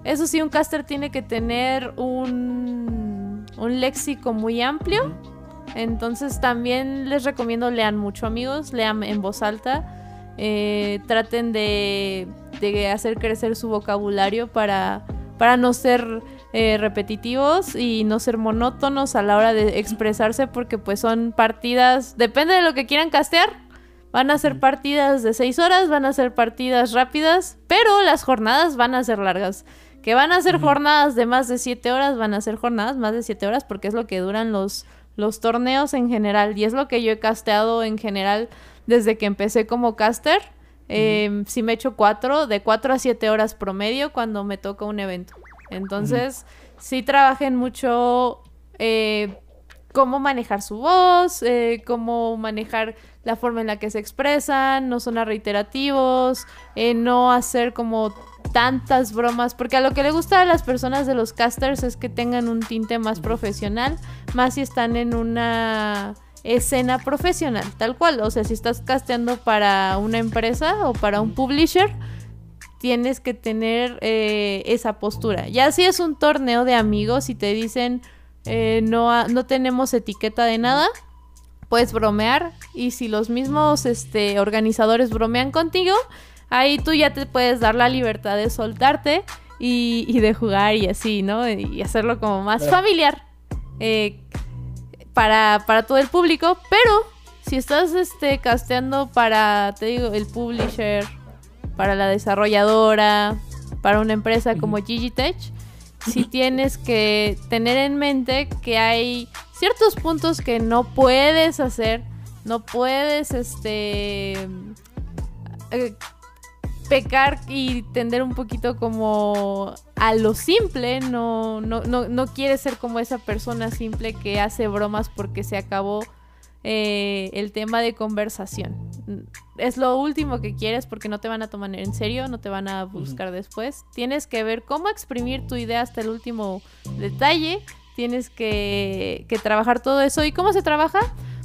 eso sí, un caster tiene que tener un, un léxico muy amplio. Entonces también les recomiendo lean mucho amigos, lean en voz alta, eh, traten de, hacer crecer su vocabulario para, para no ser eh, repetitivos y no ser monótonos a la hora de expresarse porque pues son partidas, depende de lo que quieran castear, van a ser partidas de 6 horas, van a ser partidas rápidas, pero las jornadas van a ser largas. Que van a ser jornadas de más de 7 horas, van a ser jornadas más de 7 horas porque es lo que duran los, los torneos en general. Y es lo que yo he casteado en general desde que empecé como caster. Eh, Si me echo 4, de 4 a 7 horas promedio cuando me toca un evento. Entonces, sí trabajen mucho eh, cómo manejar su voz, eh, cómo manejar la forma en la que se expresan, no sonar reiterativos, eh, no hacer como tantas bromas, porque a lo que le gusta a las personas de los casters es que tengan un tinte más profesional, más si están en una escena profesional, tal cual, o sea, si estás casteando para una empresa o para un publisher, tienes que tener eh, esa postura. Ya si es un torneo de amigos y te dicen eh, no, no tenemos etiqueta de nada, puedes bromear y si los mismos este, organizadores bromean contigo, ahí tú ya te puedes dar la libertad de soltarte y, de jugar y así, ¿no? Y hacerlo como más familiar eh, para, todo el público, pero si estás este, casteando para, te digo, el publisher, para la desarrolladora, para una empresa como Gigitech, si tienes que tener en mente que hay ciertos puntos que no puedes hacer, no puedes este eh, pecar y tender un poquito como a lo simple, no, no, no, no quieres ser como esa persona simple que hace bromas porque se acabó eh, el tema de conversación. Es lo último que quieres porque no te van a tomar en serio, no te van a buscar después. Tienes que ver cómo exprimir tu idea hasta el último detalle. Tienes que, que trabajar todo eso. ¿Y cómo se trabaja?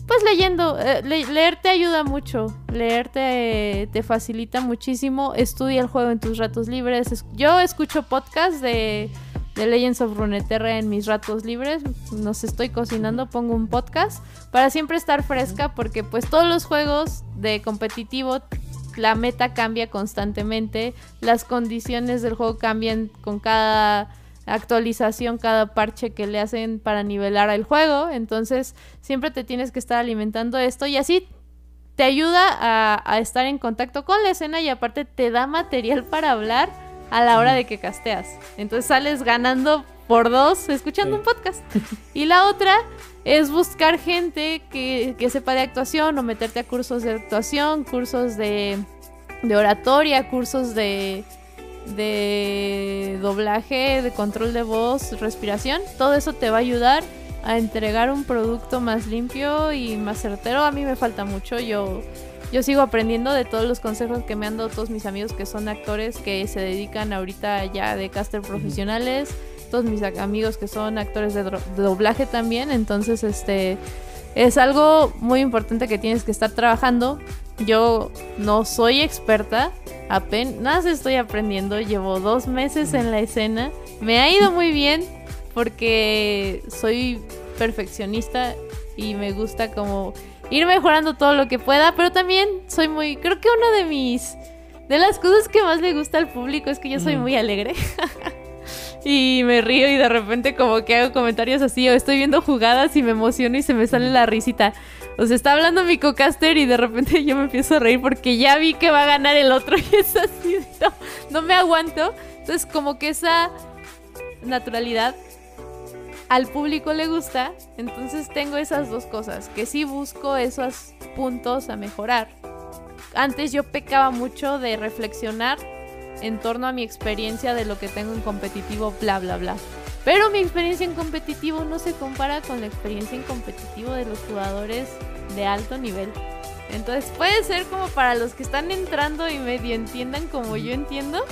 Pues leyendo, eh, leer te ayuda mucho, leer te, te, facilita muchísimo, estudia el juego en tus ratos libres. Yo escucho podcasts de, Legends of Runeterra en mis ratos libres, nos estoy cocinando, pongo un podcast para siempre estar fresca porque pues todos los juegos de competitivo la meta cambia constantemente, las condiciones del juego cambian con cada actualización, cada parche que le hacen para nivelar el juego. Entonces, siempre te tienes que estar alimentando esto y así te ayuda a, estar en contacto con la escena y aparte te da material para hablar a la hora de que casteas. Entonces sales ganando por dos escuchando un podcast. Y la otra es buscar gente que, sepa de actuación o meterte a cursos de actuación, cursos de, de oratoria, cursos de, de doblaje, de control de voz, respiración. Todo eso te va a ayudar a entregar un producto más limpio y más certero. A mí me falta mucho. Yo, yo sigo aprendiendo de todos los consejos que me han dado todos mis amigos que son actores que se dedican ahorita ya de caster profesionales todos mis amigos que son actores de, doblaje también, entonces este es algo muy importante que tienes que estar trabajando. Yo no soy experta, apenas estoy aprendiendo, llevo dos meses en la escena, me ha ido muy bien porque soy perfeccionista y me gusta como ir mejorando todo lo que pueda, pero también soy muy, creo que una de mis, de las cosas que más le gusta al público es que yo soy muy alegre. y me río y de repente como que hago comentarios así o estoy viendo jugadas y me emociono y se me sale la risita. O sea, está hablando mi cocaster y de repente yo me empiezo a reír porque ya vi que va a ganar el otro y es así, no, no me aguanto. Entonces como que esa naturalidad al público le gusta, entonces tengo esas dos cosas, que sí busco esos puntos a mejorar. Antes yo pecaba mucho de reflexionar en torno a mi experiencia de lo que tengo en competitivo, bla, bla, bla. Pero mi experiencia en competitivo no se compara con la experiencia en competitivo de los jugadores de alto nivel. Entonces puede ser como para los que están entrando y medio entiendan como yo entiendo,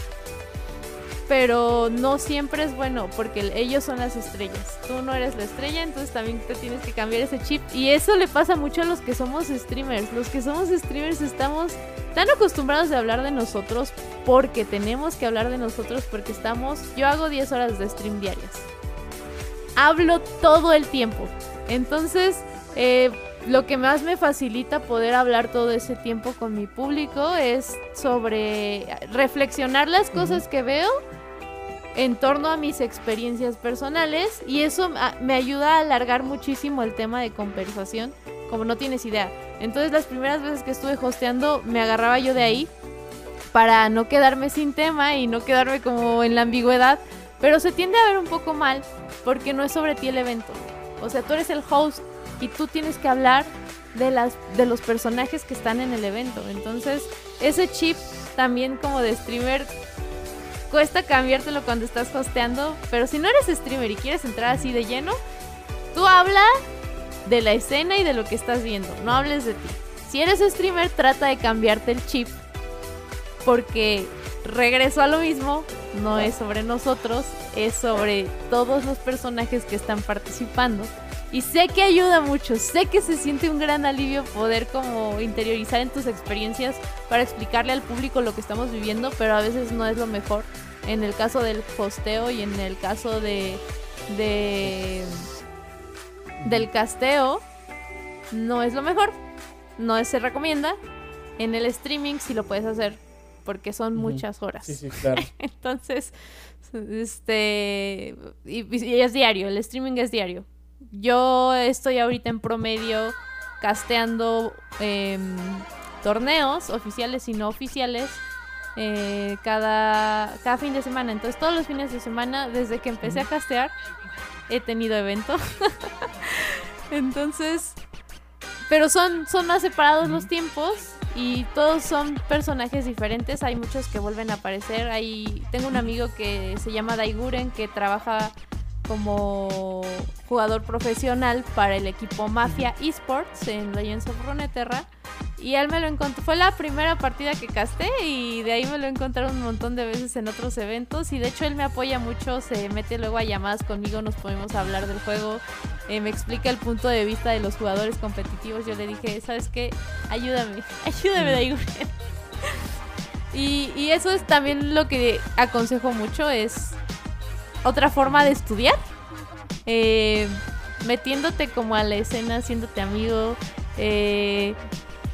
pero no siempre es bueno porque ellos son las estrellas. Tú no eres la estrella, entonces también te tienes que cambiar ese chip. Y eso le pasa mucho a los que somos streamers. Los que somos streamers estamos tan acostumbrados de hablar de nosotros porque tenemos que hablar de nosotros porque estamos... Yo hago 10 horas de stream diarias. Hablo todo el tiempo. Entonces... Eh, lo que más me facilita poder hablar todo ese tiempo con mi público es sobre reflexionar las cosas que veo en torno a mis experiencias personales y eso me ayuda a alargar muchísimo el tema de conversación, como no tienes idea. Entonces las primeras veces que estuve hosteando me agarraba yo de ahí para no quedarme sin tema y no quedarme como en la ambigüedad, pero se tiende a ver un poco mal porque no es sobre ti el evento. O sea, tú eres el host y tú tienes que hablar de las de los personajes que están en el evento. Entonces, ese chip también como de streamer cuesta cambiártelo cuando estás hosteando, pero si no eres streamer y quieres entrar así de lleno, tú habla de la escena y de lo que estás viendo, no hables de ti. Si eres streamer, trata de cambiarte el chip, porque regreso a lo mismo, no es sobre nosotros, es sobre todos los personajes que están participando. Y sé que ayuda mucho, sé que se siente un gran alivio poder como interiorizar en tus experiencias para explicarle al público lo que estamos viviendo, pero a veces no es lo mejor. En el caso del hosteo y en el caso de, de del casteo, no es lo mejor. No se recomienda. En el streaming sí lo puedes hacer porque son muchas horas. Sí, sí, claro. Entonces, este, y, es diario, el streaming es diario. Yo estoy ahorita en promedio casteando em, torneos oficiales y no oficiales eh, cada, cada fin de semana. Entonces todos los fines de semana, desde que empecé a castear, he tenido evento. Entonces, pero son, son más separados los tiempos y todos son personajes diferentes. Hay muchos que vuelven a aparecer. Hay, tengo un amigo que se llama Daiguren que trabaja como jugador profesional para el equipo Mafia Esports en Legends of Runeterra. Y él me lo encontró, fue la primera partida que casté y de ahí me lo encontraron un montón de veces en otros eventos y de hecho él me apoya mucho, se mete luego a llamadas conmigo, nos podemos hablar del juego, eh, me explica el punto de vista de los jugadores competitivos, yo le dije, ¿sabes qué? Ayúdame, ayúdame de ahí. y, y eso es también lo que aconsejo mucho, es otra forma de estudiar. Eh, metiéndote como a la escena, haciéndote amigo. Eh,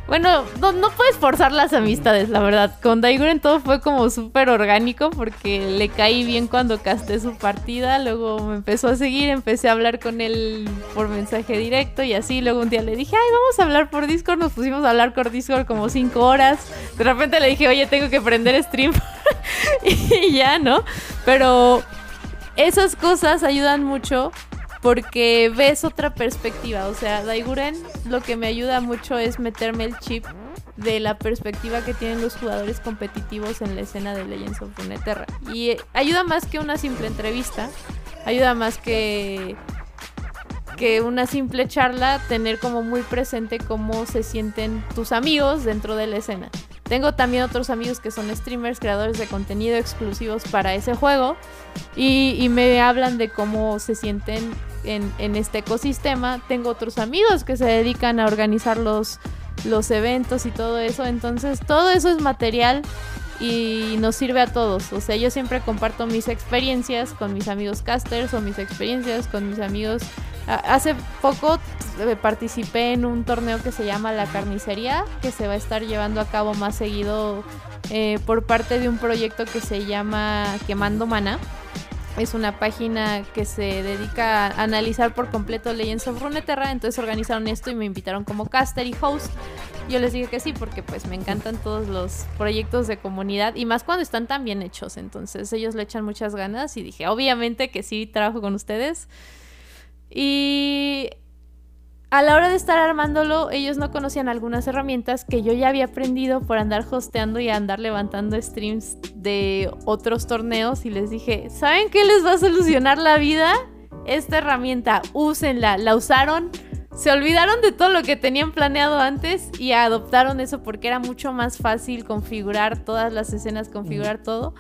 Bueno, no, puedes forzar las amistades, la verdad. Con Daiguren todo fue como súper orgánico porque le caí bien cuando casté su partida. Luego me empezó a seguir, empecé a hablar con él por mensaje directo y así. Luego un día le dije, ay, vamos a hablar por Discord. Nos pusimos a hablar por Discord como cinco horas. De repente le dije, oye, tengo que prender stream. y ya, ¿no? Pero esas cosas ayudan mucho porque ves otra perspectiva. O sea, Daiguren lo que me ayuda mucho es meterme el chip de la perspectiva que tienen los jugadores competitivos en la escena de Legends of Runeterra. Y ayuda más que una simple entrevista, ayuda más que que una simple charla tener como muy presente cómo se sienten tus amigos dentro de la escena. Tengo también otros amigos que son streamers, creadores de contenido exclusivos para ese juego y, y me hablan de cómo se sienten en, este ecosistema. Tengo otros amigos que se dedican a organizar los, los eventos y todo eso. Entonces todo eso es material y nos sirve a todos. O sea, yo siempre comparto mis experiencias con mis amigos casters o mis experiencias con mis amigos. Hace poco eh, participé en un torneo que se llama La Carnicería, que se va a estar llevando a cabo más seguido eh, por parte de un proyecto que se llama Quemando Mana es una página que se dedica a analizar por completo Legends of Runeterra, entonces organizaron esto y me invitaron como caster y host. Yo les dije que sí porque pues me encantan todos los proyectos de comunidad y más cuando están tan bien hechos, entonces ellos le echan muchas ganas y dije, obviamente que sí trabajo con ustedes. Y a la hora de estar armándolo, ellos no conocían algunas herramientas que yo ya había aprendido por andar hosteando y andar levantando streams de otros torneos y les dije, ¿saben qué les va a solucionar la vida? Esta herramienta, úsenla. La usaron, se olvidaron de todo lo que tenían planeado antes y adoptaron eso porque era mucho más fácil configurar todas las escenas, configurar todo.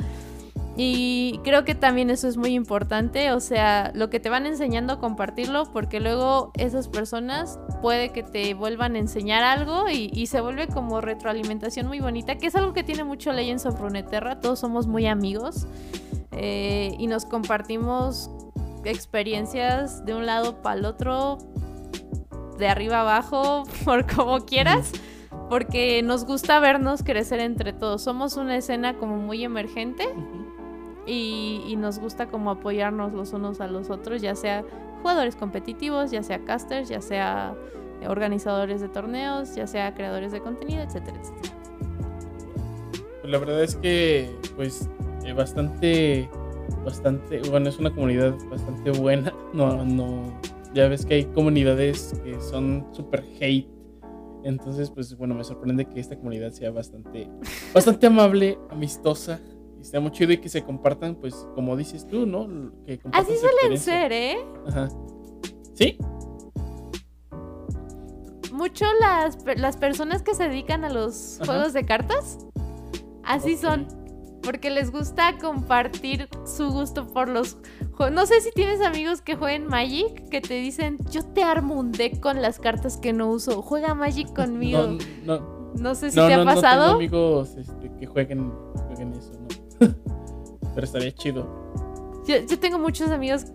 Y creo que también eso es muy importante, o sea, lo que te van enseñando, compartirlo, porque luego esas personas puede que te vuelvan a enseñar algo y, se vuelve como retroalimentación muy bonita, que es algo que tiene mucho Legends of Runeterra, todos somos muy amigos eh, y nos compartimos experiencias de un lado para el otro, de arriba abajo, por como quieras porque nos gusta vernos crecer entre todos. Somos una escena como muy emergente y, nos gusta como apoyarnos los unos a los otros, ya sea jugadores competitivos, ya sea casters, ya sea organizadores de torneos, ya sea creadores de contenido, etcétera, etcétera. Pues la verdad es que pues eh, bastante bastante bueno, es una comunidad bastante buena. No no ya ves que hay comunidades que son super hate. Entonces, pues bueno, me sorprende que esta comunidad sea bastante bastante amable, amistosa está muy chido y que se compartan, pues, como dices tú, ¿no? Que Así suelen ser, ¿eh? Ajá. ¿Sí? Mucho las, las personas que se dedican a los juegos de cartas, así son. Porque les gusta compartir su gusto por los. No sé si tienes amigos que jueguen Magic que te dicen, yo te armo un deck con las cartas que no uso. Juega Magic conmigo. No, no, no sé si te ha pasado. No tengo amigos este, que jueguen, jueguen eso. Pero estaría chido. Yo, tengo muchos amigos.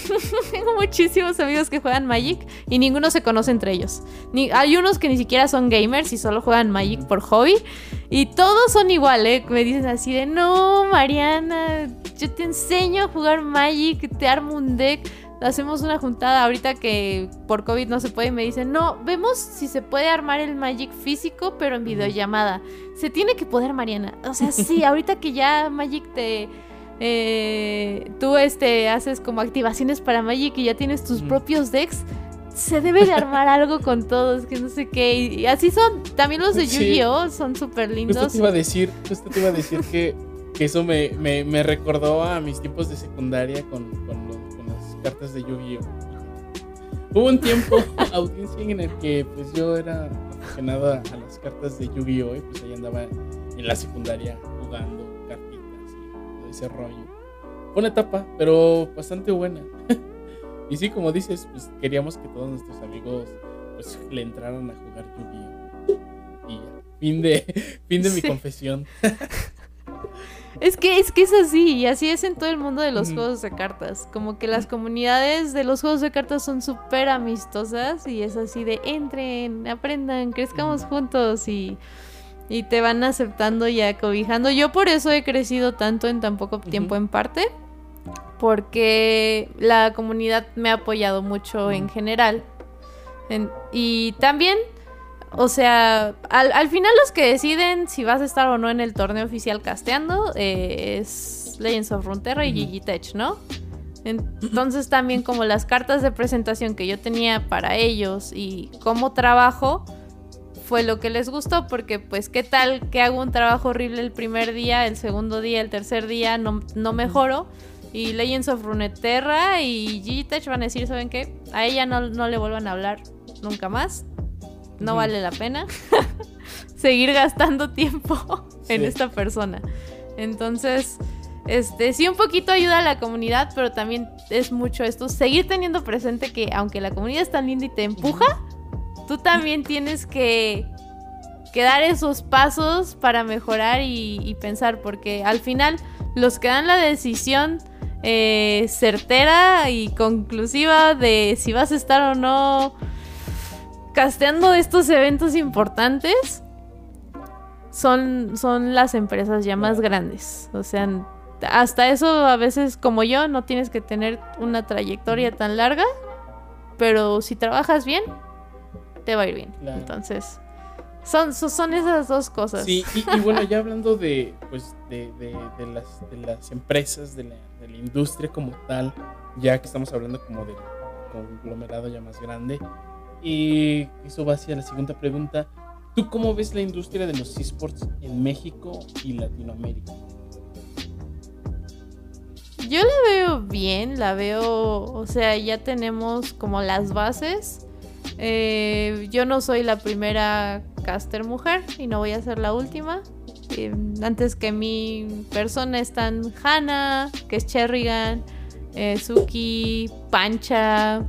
tengo muchísimos amigos que juegan Magic y ninguno se conoce entre ellos. Ni, hay unos que ni siquiera son gamers y solo juegan Magic por hobby. Y todos son igual, ¿eh? Me dicen así de, no, Mariana, yo te enseño a jugar Magic, te armo un deck hacemos una juntada ahorita que por COVID no se puede y me dicen, no, vemos si se puede armar el Magic físico, pero en videollamada. Se tiene que poder, Mariana. O sea, sí, ahorita que ya Magic te... Eh, tú este, haces como activaciones para Magic y ya tienes tus propios decks, se debe de armar algo con todos, que no sé qué. Y así son, también los de Yu-Gi-Oh! son súper lindos. Justo te iba a decir, justo te iba a decir que, que eso me, me, me, recordó a mis tiempos de secundaria con, con los cartas de Yu-Gi-Oh! Hubo un tiempo, audiencia, en el que pues yo era aficionado a, las cartas de Yu-Gi-Oh! y pues ahí andaba en la secundaria jugando ese rollo. Fue una etapa, pero bastante buena. y sí, como dices, pues queríamos que todos nuestros amigos pues le entraran a jugar Yu-Gi-Oh! Y ya, fin de, fin de mi confesión. Es que, es que es así, y así es en todo el mundo de los juegos de cartas. Como que las comunidades de los juegos de cartas son súper amistosas y es así de entren, aprendan, crezcamos juntos y, y te van aceptando y acobijando. Yo por eso he crecido tanto en tan poco tiempo en parte, porque la comunidad me ha apoyado mucho en general. y también o sea, al, final los que deciden si vas a estar o no en el torneo oficial casteando eh, es Legends of Runeterra y Gigi Tech, ¿no? Entonces también como las cartas de presentación que yo tenía para ellos y cómo trabajo fue lo que les gustó porque pues qué tal que hago un trabajo horrible el primer día, el segundo día, el tercer día no, no mejoro y Legends of Runeterra y Gigi Tech van a decir, ¿saben qué? A ella no, no le vuelvan a hablar nunca más no vale la pena seguir gastando tiempo en esta persona. Entonces, este, sí un poquito ayuda a la comunidad, pero también es mucho esto, seguir teniendo presente que aunque la comunidad es tan linda y te empuja, tú también tienes que, dar esos pasos para mejorar y, pensar, porque al final los que dan la decisión eh, certera y conclusiva de si vas a estar o no casteando estos eventos importantes son, son las empresas ya más grandes. O sea, hasta eso a veces como yo no tienes que tener una trayectoria tan larga, pero si trabajas bien, te va a ir bien. Entonces, son, son esas dos cosas. Sí, y, bueno, ya hablando de, pues, de, de, las, de las empresas, de la, de la industria como tal, ya que estamos hablando como del conglomerado ya más grande, y eso va hacia la segunda pregunta. ¿Tú cómo ves la industria de los esports en México y Latinoamérica? Yo la veo bien, la veo, o sea, ya tenemos como las bases. Eh, yo no soy la primera caster mujer y no voy a ser la última. Eh, antes que mi persona están Hannah, que es Cherrigan, eh, Suki, Pancha,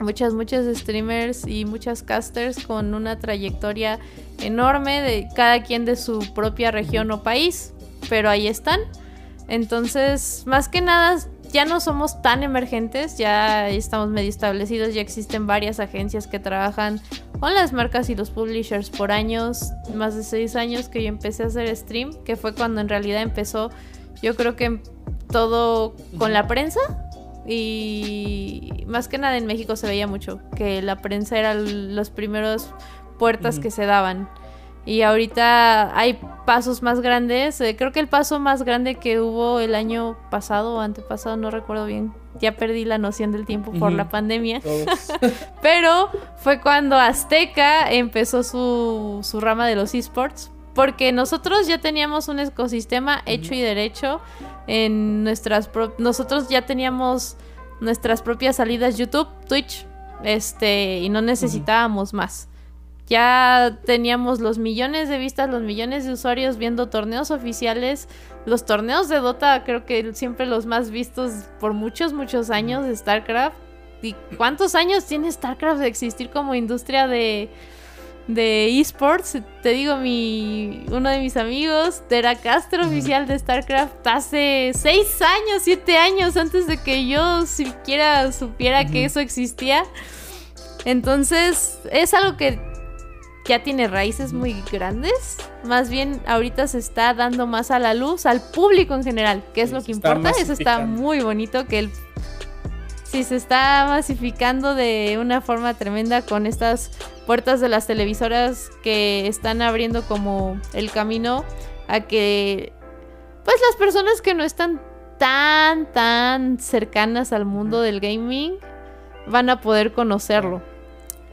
muchas, muchas streamers y muchas casters con una trayectoria enorme de cada quien de su propia región o país, pero ahí están. Entonces, más que nada, ya no somos tan emergentes, ya estamos medio establecidos, ya existen varias agencias que trabajan con las marcas y los publishers por años, más de seis años que yo empecé a hacer stream, que fue cuando en realidad empezó, yo creo que todo con la prensa, y más que nada en México se veía mucho que la prensa era los primeros puertas que se daban. Y ahorita hay pasos más grandes. Eh, creo que el paso más grande que hubo el año pasado o antepasado, no recuerdo bien. Ya perdí la noción del tiempo por la pandemia. Pero fue cuando Azteca empezó su, su rama de los esports. Porque nosotros ya teníamos un ecosistema hecho y derecho en nuestras nosotros ya teníamos nuestras propias salidas YouTube, Twitch, este, y no necesitábamos más. Ya teníamos los millones de vistas, los millones de usuarios viendo torneos oficiales. Los torneos de Dota creo que siempre los más vistos por muchos, muchos años de StarCraft. ¿Y cuántos años tiene StarCraft de existir como industria de, de esports. Te digo, mi uno de mis amigos era caster oficial de StarCraft hace seis años, siete años antes de que yo siquiera supiera que eso existía. Entonces, es algo que ya tiene raíces muy grandes. Más bien, ahorita se está dando más a la luz al público en general, que es lo que importa. Eso está muy bonito que el sí se está masificando de una forma tremenda con estas puertas de las televisoras que están abriendo como el camino a que pues las personas que no están tan tan cercanas al mundo del gaming van a poder conocerlo.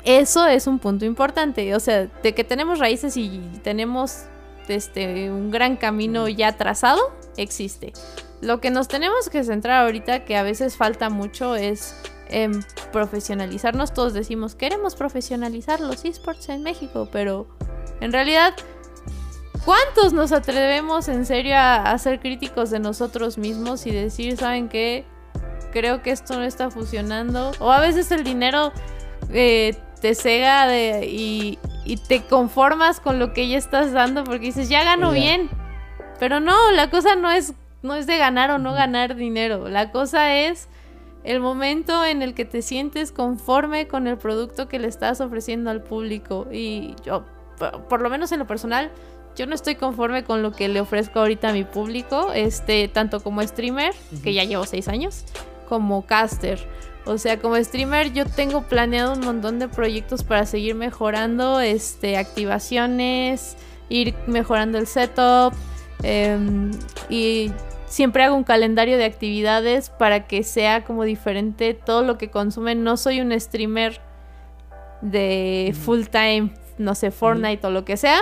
Eso es un punto importante, o sea, de que tenemos raíces y tenemos este un gran camino ya trazado, existe. Lo que nos tenemos que centrar ahorita, que a veces falta mucho, es en profesionalizarnos. Todos decimos, queremos profesionalizar los esports en México, pero en realidad, ¿cuántos nos atrevemos en serio a, ser críticos de nosotros mismos y decir, ¿saben qué? Creo que esto no está funcionando. O a veces el dinero eh, te cega de, y, te conformas con lo que ya estás dando porque dices, ya gano bien Pero no, la cosa no es, no es de ganar o no ganar dinero. La cosa es el momento en el que te sientes conforme con el producto que le estás ofreciendo al público. Y yo, por, lo menos en lo personal, yo no estoy conforme con lo que le ofrezco ahorita a mi público, este, tanto como streamer, que ya llevo seis años, como caster. O sea, como streamer yo tengo planeado un montón de proyectos para seguir mejorando este, activaciones, ir mejorando el setup em, y siempre hago un calendario de actividades para que sea como diferente todo lo que consumen. No soy un streamer de full time, no sé, Fortnite o lo que sea.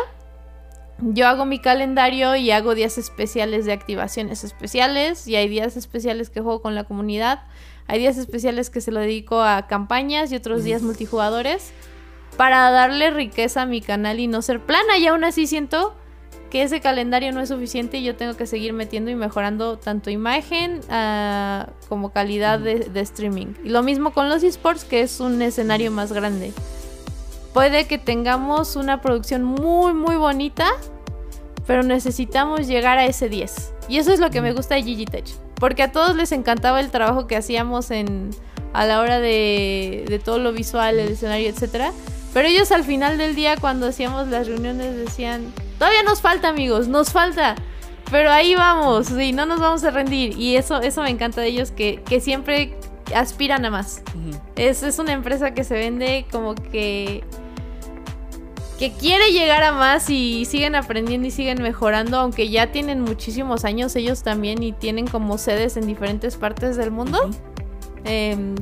Yo hago mi calendario y hago días especiales de activaciones especiales y hay días especiales que juego con la comunidad hay días especiales que se lo dedico a campañas y otros días multijugadores para darle riqueza a mi canal y no ser plana. Y aún así siento que ese calendario no es suficiente y yo tengo que seguir metiendo y mejorando tanto imagen ah, como calidad de, de, streaming. Y lo mismo con los esports, que es un escenario más grande. Puede que tengamos una producción muy, muy bonita, pero necesitamos llegar a ese 10. Y eso es lo que me gusta de Gigi Porque a todos les encantaba el trabajo que hacíamos en, a la hora de, de todo lo visual, el escenario, etc. Pero ellos al final del día, cuando hacíamos las reuniones, decían: Todavía nos falta, amigos, nos falta. Pero ahí vamos, y no nos vamos a rendir. Y eso, eso me encanta de ellos, que, que siempre aspiran a más. es, es una empresa que se vende como que que quiere llegar a más y siguen aprendiendo y siguen mejorando, aunque ya tienen muchísimos años ellos también y tienen como sedes en diferentes partes del mundo. Em,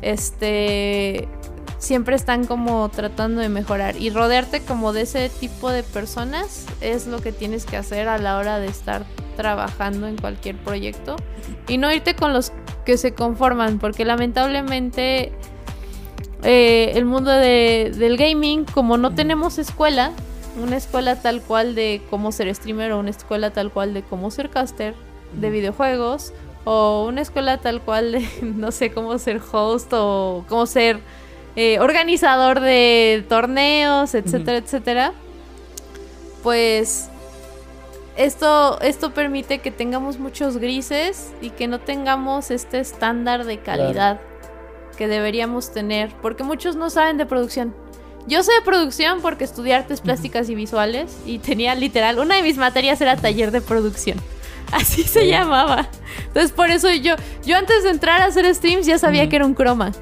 este siempre están como tratando de mejorar. Y rodearte como de ese tipo de personas es lo que tienes que hacer a la hora de estar trabajando en cualquier proyecto. Y no irte con los que se conforman porque lamentablemente eh, el mundo del gaming, como no tenemos escuela, una escuela tal cual de cómo ser streamer o una escuela tal cual de cómo ser caster de videojuegos o una escuela tal cual de no sé cómo ser host o cómo ser eh, organizador de torneos, etcétera, etcétera. Pues esto, esto permite que tengamos muchos grises y que no tengamos este estándar de calidad que deberíamos tener, porque muchos no saben de producción. Yo sé de producción porque estudié artes plásticas y visuales y tenía literal, una de mis materias era taller de producción. Así se llamaba. Entonces por eso yo, yo antes de entrar a hacer streams ya sabía que era un croma.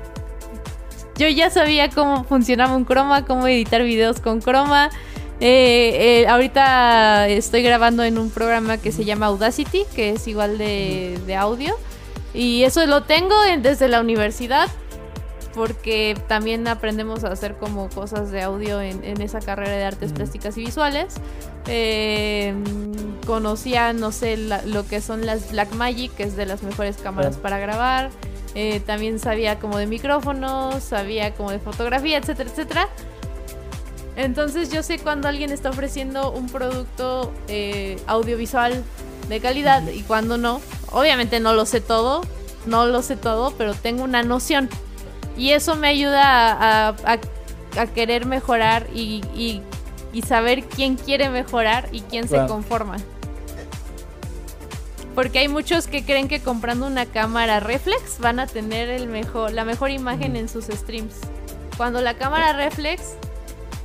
Yo ya sabía cómo funcionaba un croma, cómo editar videos con croma. Eh, eh, ahorita estoy grabando en un programa que se llama Audacity, que es igual de, de audio. Y eso lo tengo desde la universidad porque también aprendemos a hacer como cosas de audio en, esa carrera de artes plásticas y visuales. Eh, conocía, no sé, lo que son las Blackmagic, que es de las mejores cámaras para grabar. Eh, también sabía como de micrófonos, sabía como de fotografía, etcétera, etcétera. Entonces yo sé cuando alguien está ofreciendo un producto eh, audiovisual de calidad y cuando no. Obviamente no lo sé todo, no lo sé todo, pero tengo una noción. Y eso me ayuda a, querer mejorar y, saber quién quiere mejorar y quién se conforma. Porque hay muchos que creen que comprando una cámara reflex van a tener el mejor, la mejor imagen en sus streams. Cuando la cámara reflex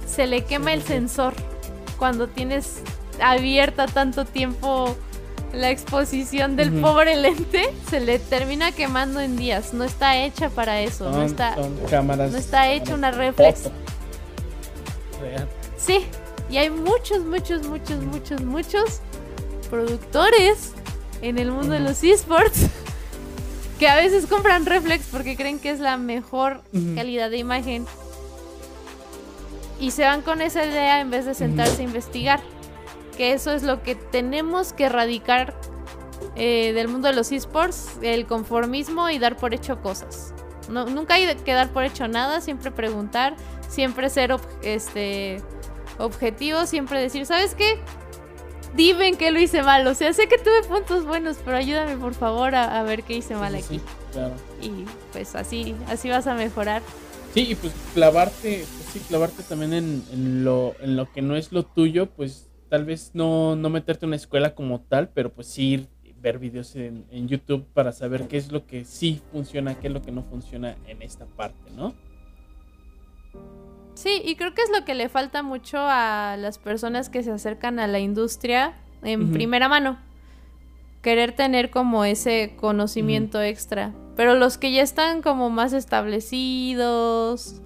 se le quema el sensor. Cuando tienes abierta tanto tiempo la exposición del pobre lente se le termina quemando en días. No está hecha para eso. no está, cámaras, no está hecha una reflex. Sí, y hay muchos, muchos, muchos, muchos, muchos productores en el mundo de los esports que a veces compran reflex porque creen que es la mejor calidad de imagen y se van con esa idea en vez de sentarse a investigar que eso es lo que tenemos que erradicar eh, del mundo de los esports, el conformismo y dar por hecho cosas. No, nunca hay que dar por hecho nada, siempre preguntar, siempre ser este, objetivo, siempre decir, ¿sabes qué? Dime que lo hice mal. O sea, sé que tuve puntos buenos, pero ayúdame por favor a, ver qué hice mal aquí. Y pues así, así vas a mejorar. Sí, y pues clavarte, pues sí, clavarte también en, lo, en lo que no es lo tuyo, pues tal vez no, no meterte en una escuela como tal, pero pues sí ir, ver videos en, en YouTube para saber qué es lo que sí funciona, qué es lo que no funciona en esta parte, ¿no? Sí, y creo que es lo que le falta mucho a las personas que se acercan a la industria en primera mano. Querer tener como ese conocimiento extra. Pero los que ya están como más establecidos,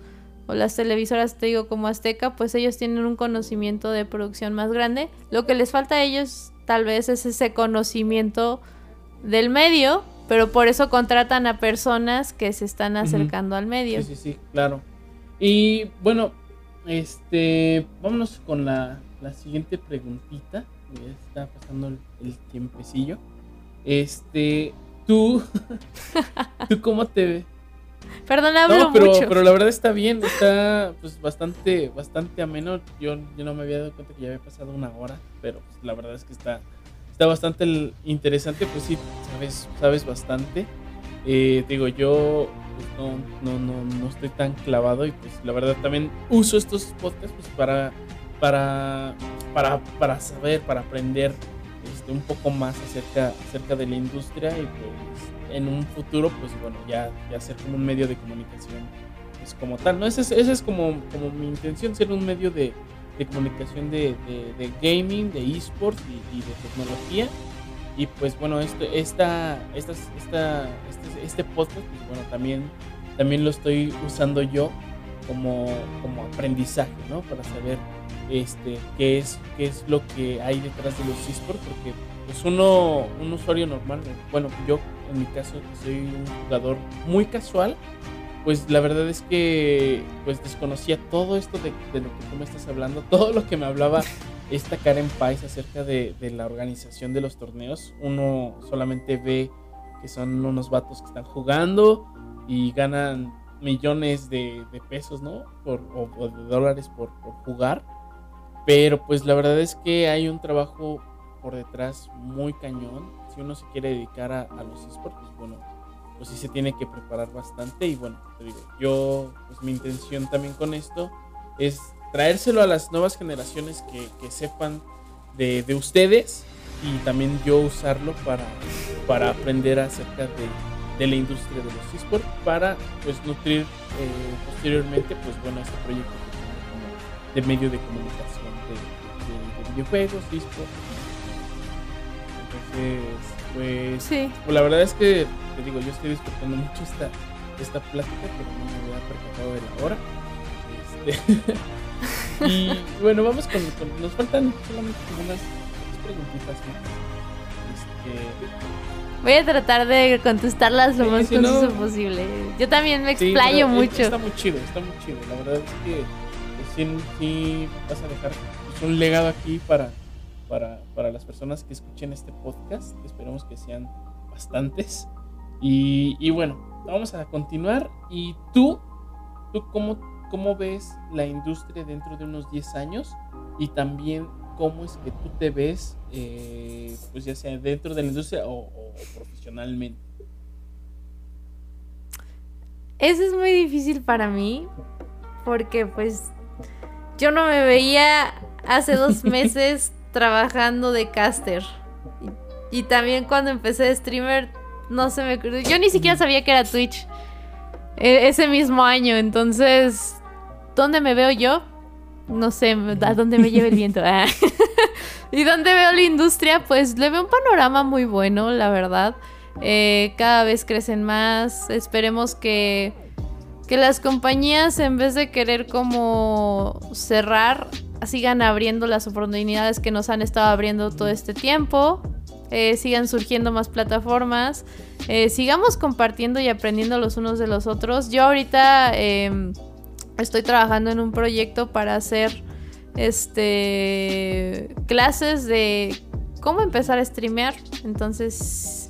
o las televisoras, te digo, como Azteca, pues ellos tienen un conocimiento de producción más grande. Lo que les falta a ellos tal vez es ese conocimiento del medio, pero por eso contratan a personas que se están acercando al medio. Sí, sí, sí, claro. Y bueno, este, vámonos con la, la siguiente preguntita. Ya está pasando el, el tiempecillo. Este, tú, tú cómo te ves? Perdón, hablo No, pero, mucho. pero la verdad está bien, está pues bastante, bastante ameno. Yo, yo no me había dado cuenta que ya había pasado una hora, pero pues, la verdad es que está, está bastante interesante, pues sí, sabes, sabes bastante. Eh, digo, yo pues, no, no, no, no estoy tan clavado y pues la verdad también uso estos podcasts pues, para, para, para, para saber, para aprender este, un poco más acerca, acerca de la industria y pues en un futuro pues bueno ya, ya ser como un medio de comunicación pues como tal, ¿no? Esa es, esa es como, como mi intención, ser un medio de, de comunicación de, de- gaming, de esports y, de tecnología. Y pues bueno, este, esta, esta, esta, este, este podcast, pues bueno, también, también lo estoy usando yo como, como aprendizaje, ¿no? Para saber este, qué, es, qué es lo que hay detrás de los esports, porque pues uno, un usuario normal, bueno, yo en mi caso que soy un jugador muy casual, pues la verdad es que pues desconocía todo esto de, lo que tú me estás hablando, todo lo que me hablaba esta Karen Pais acerca de, la organización de los torneos. Uno solamente ve que son unos vatos que están jugando y ganan millones de, pesos, ¿no? O de dólares por, por jugar. Pero pues la verdad es que hay un trabajo por detrás muy cañón. Si uno se quiere dedicar a, los esports, pues bueno, pues sí se tiene que preparar bastante. Y bueno, te digo, yo, pues mi intención también con esto es traérselo a las nuevas generaciones que, que sepan de, de ustedes y también yo usarlo para, para aprender acerca de, de la industria de los esports para pues nutrir eh, posteriormente pues bueno este proyecto de medio de comunicación de- de videojuegos, esports. Entonces, pues Sí. pues la verdad es que, te digo, yo estoy disfrutando mucho esta, esta plática, pero no me había percatado de la hora. Este, y bueno, vamos con, con- Nos faltan solamente unas preguntitas más. Este, Voy a tratar de contestarlas lo Sí, más conciso no. posible. Yo también me explayo mucho. Está muy chido, está muy chido. La verdad es que pues, sí, sí vas a dejar pues, un legado aquí para, para, para las personas que escuchen este podcast. Esperemos que sean bastantes. Y, y bueno, vamos a continuar. ¿Y tú, tú cómo, cómo ves la industria dentro de unos 10 años? Y también cómo es que tú te ves, eh, pues ya sea dentro de la industria o, o profesionalmente. Eso es muy difícil para mí porque pues yo no me veía hace dos meses trabajando de caster. Y, y también cuando empecé de streamer, no se me ocurrió. Yo ni siquiera sabía que era Twitch e- ese mismo año. Entonces, ¿dónde me veo yo? No sé, a dónde me lleva el viento. Ah. ¿Y dónde veo la industria? Pues le veo un panorama muy bueno, la verdad. Eh, cada vez crecen más. Esperemos que, que las compañías, en vez de querer como cerrar, sigan abriendo las oportunidades que nos han estado abriendo todo este tiempo. Eh, sigan surgiendo más plataformas. Eh, sigamos compartiendo y aprendiendo los unos de los otros. Yo ahorita eh, estoy trabajando en un proyecto para hacer este clases de cómo empezar a streamear. Entonces,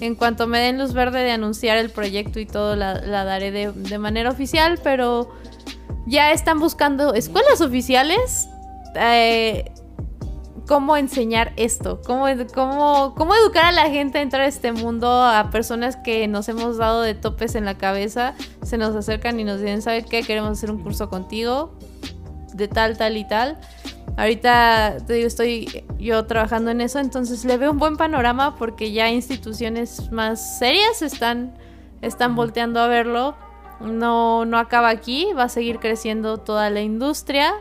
en cuanto me den luz verde de anunciar el proyecto y todo, la, daré de, manera oficial, pero ya están buscando escuelas oficiales. eh, cómo enseñar esto, cómo, cómo, educar a la gente a entrar a este mundo, a personas que nos hemos dado de topes en la cabeza, se nos acercan y nos dicen, ¿sabe qué? Queremos hacer un curso contigo, de tal, tal y tal. Ahorita te digo, estoy yo trabajando en eso, entonces le veo un buen panorama porque ya instituciones más serias están, están volteando a verlo. No, no acaba aquí, va a seguir creciendo toda la industria.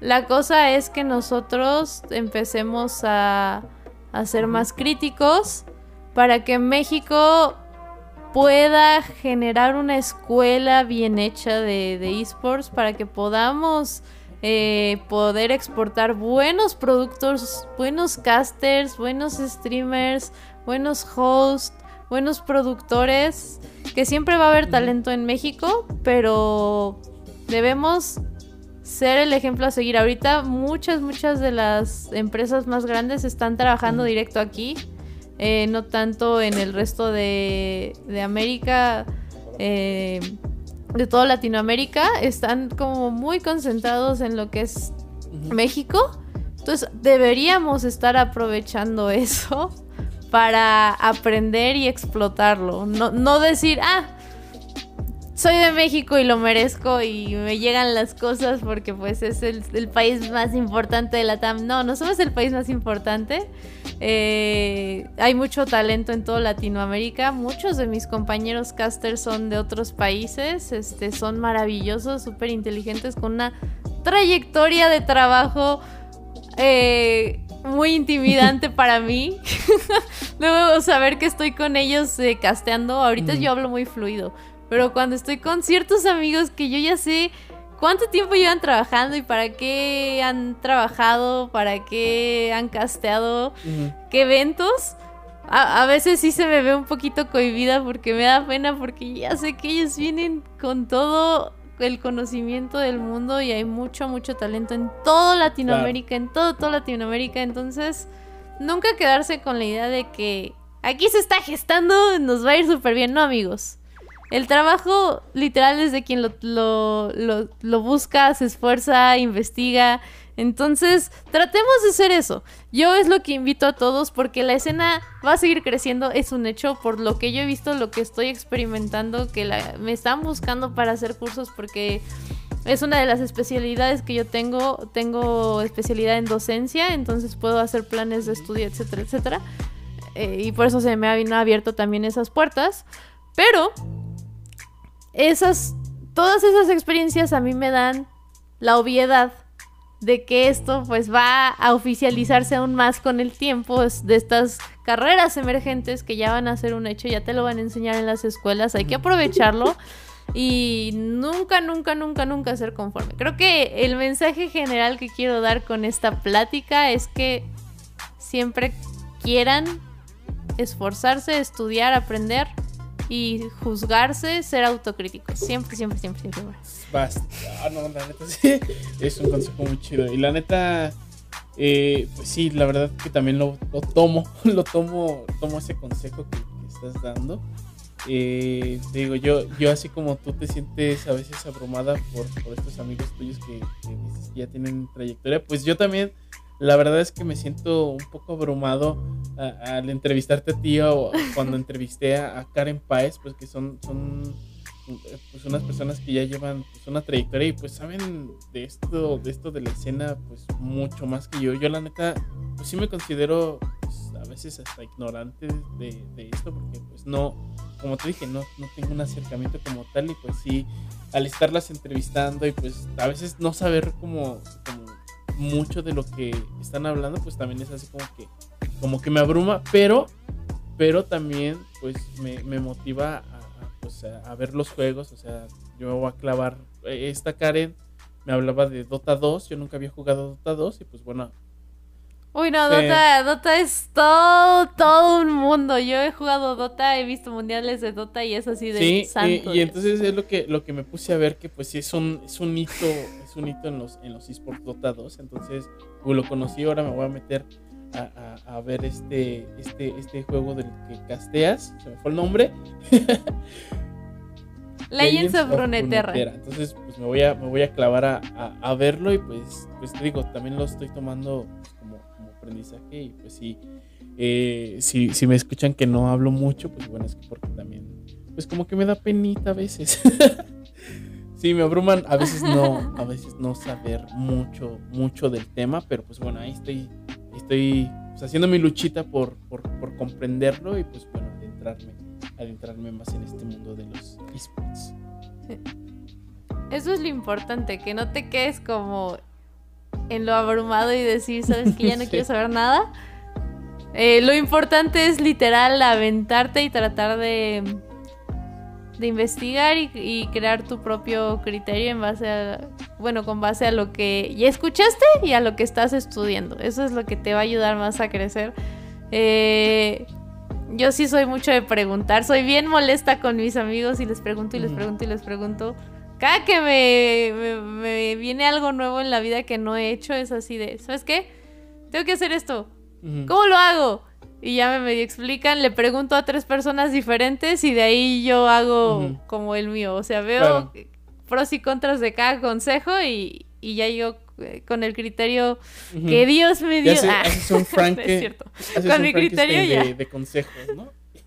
La cosa es que nosotros empecemos a, a ser más críticos para que México pueda generar una escuela bien hecha de, de esports, para que podamos eh, poder exportar buenos productos, buenos casters, buenos streamers, buenos hosts, buenos productores, que siempre va a haber talento en México, pero debemos ser el ejemplo a seguir. Ahorita muchas, muchas de las empresas más grandes están trabajando directo aquí, eh, no tanto en el resto de, de América. Eh, de toda Latinoamérica están como muy concentrados en lo que es México. Entonces deberíamos estar aprovechando eso para aprender y explotarlo. No, no decir, ah, soy de México y lo merezco y me llegan las cosas porque pues es el, país más importante de la TAM. No, no somos el país más importante. Eh, hay mucho talento en toda Latinoamérica. Muchos de mis compañeros casters son de otros países. Este, son maravillosos, súper inteligentes, con una trayectoria de trabajo eh, muy intimidante para mí. Luego saber que estoy con ellos eh, casteando. Ahorita yo hablo muy fluido. Pero cuando estoy con ciertos amigos que yo ya sé cuánto tiempo llevan trabajando y para qué han trabajado, para qué han casteado, qué eventos. A, veces sí se me ve un poquito cohibida porque me da pena porque ya sé que ellos vienen con todo el conocimiento del mundo y hay mucho, mucho talento en toda Latinoamérica, en todo, toda Latinoamérica. Entonces, nunca quedarse con la idea de que aquí se está gestando, nos va a ir súper bien, no amigos. El trabajo literal es de quien lo, lo, busca, se esfuerza, investiga. Entonces, tratemos de hacer eso. Yo es lo que invito a todos porque la escena va a seguir creciendo, es un hecho, por lo que yo he visto, lo que estoy experimentando, que me están buscando para hacer cursos porque es una de las especialidades que yo tengo. Tengo especialidad en docencia, entonces puedo hacer planes de estudio, etcétera, etcétera. Eh, y por eso se me ha abierto también esas puertas. Pero esas, todas esas experiencias a mí me dan la obviedad de que esto pues va a oficializarse aún más con el tiempo de estas carreras emergentes que ya van a ser un hecho, ya te lo van a enseñar en las escuelas, hay que aprovecharlo y nunca, nunca, nunca, nunca ser conforme. Creo que el mensaje general que quiero dar con esta plática es que siempre quieran esforzarse, estudiar, aprender y juzgarse, ser autocrítico. Siempre, siempre, siempre, siempre. Basta. Ah, no, la neta sí. Es un consejo muy chido. Y la neta, eh, pues sí, la verdad que también lo, tomo. Lo tomo, tomo ese consejo que, estás dando. Eh, digo, yo, yo así como tú te sientes a veces abrumada por, por estos amigos tuyos que ya tienen trayectoria, pues yo también la verdad es que me siento un poco abrumado al entrevistarte a ti o cuando entrevisté a, Karen Paez, pues que son, son pues unas personas que ya llevan pues, una trayectoria y pues saben de esto, de esto de la escena, pues mucho más que yo. Yo la neta, pues sí me considero pues, a veces hasta ignorante de, de, esto, porque pues no, como te dije, no, no tengo un acercamiento como tal y pues sí, al estarlas entrevistando y pues a veces no saber cómo mucho de lo que están hablando, pues también es así como que, como que me abruma, pero, pero también pues me, motiva a, pues, a, ver los juegos, o sea, yo me voy a clavar, eh, esta Karen me hablaba de Dota 2, yo nunca había jugado Dota 2 y pues bueno, Uy, no, Dota, Dota es todo, todo un mundo. Yo he jugado Dota, he visto mundiales de Dota y es así de sí, santo. Y, y, entonces es lo que, lo que me puse a ver que pues sí es un, es un hito, es un hito en los, en los esports Dota 2. Entonces, pues, lo conocí, ahora me voy a meter a, a, ver este, este, este juego del que casteas. Se me fue el nombre. Legends of Runeterra. Entonces, pues me voy a, me voy a clavar a, a, verlo y pues, pues te digo, también lo estoy tomando aprendizaje y pues sí, eh, si, si me escuchan que no hablo mucho, pues bueno, es que porque también, pues como que me da penita a veces. Sí, me abruman a veces no, a veces no saber mucho, mucho del tema, pero pues bueno, ahí estoy, estoy pues, haciendo mi luchita por, por, por, comprenderlo y pues bueno, adentrarme, adentrarme más en este mundo de los esports. Eso es lo importante, que no te quedes como en lo abrumado y decir, sabes que ya no quiero saber nada. Eh, lo importante es literal aventarte y tratar de, de investigar y, crear tu propio criterio en base a, bueno, con base a lo que ya escuchaste y a lo que estás estudiando. Eso es lo que te va a ayudar más a crecer. Eh, yo sí soy mucho de preguntar, soy bien molesta con mis amigos y les pregunto y les pregunto y les pregunto cada que me, viene algo nuevo en la vida que no he hecho, es así de, ¿sabes qué? Tengo que hacer esto. ¿Cómo lo hago? Y ya me medio explican, le pregunto a tres personas diferentes y de ahí yo hago como el mío. O sea, veo pros y contras de cada consejo y, ya yo eh, con el criterio que Dios me dio. ah, un cierto. Con mi criterio ya. De, consejos, ¿no?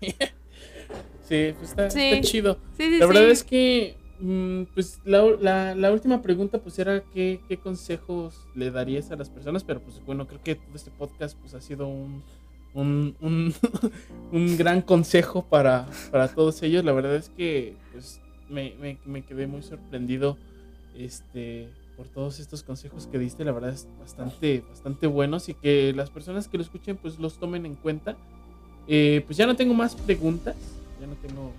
sí, pues está, chido. la verdad es que Mm, pues la, la, última pregunta pues era ¿qué, qué, consejos le darías a las personas, pero pues bueno, creo que todo este podcast pues ha sido un, un, un, gran consejo para, para, todos ellos. La verdad es que pues me, me, quedé muy sorprendido este, por todos estos consejos que diste, la verdad es bastante, bastante buenos y que las personas que lo escuchen pues los tomen en cuenta. Eh, pues ya no tengo más preguntas, ya no tengo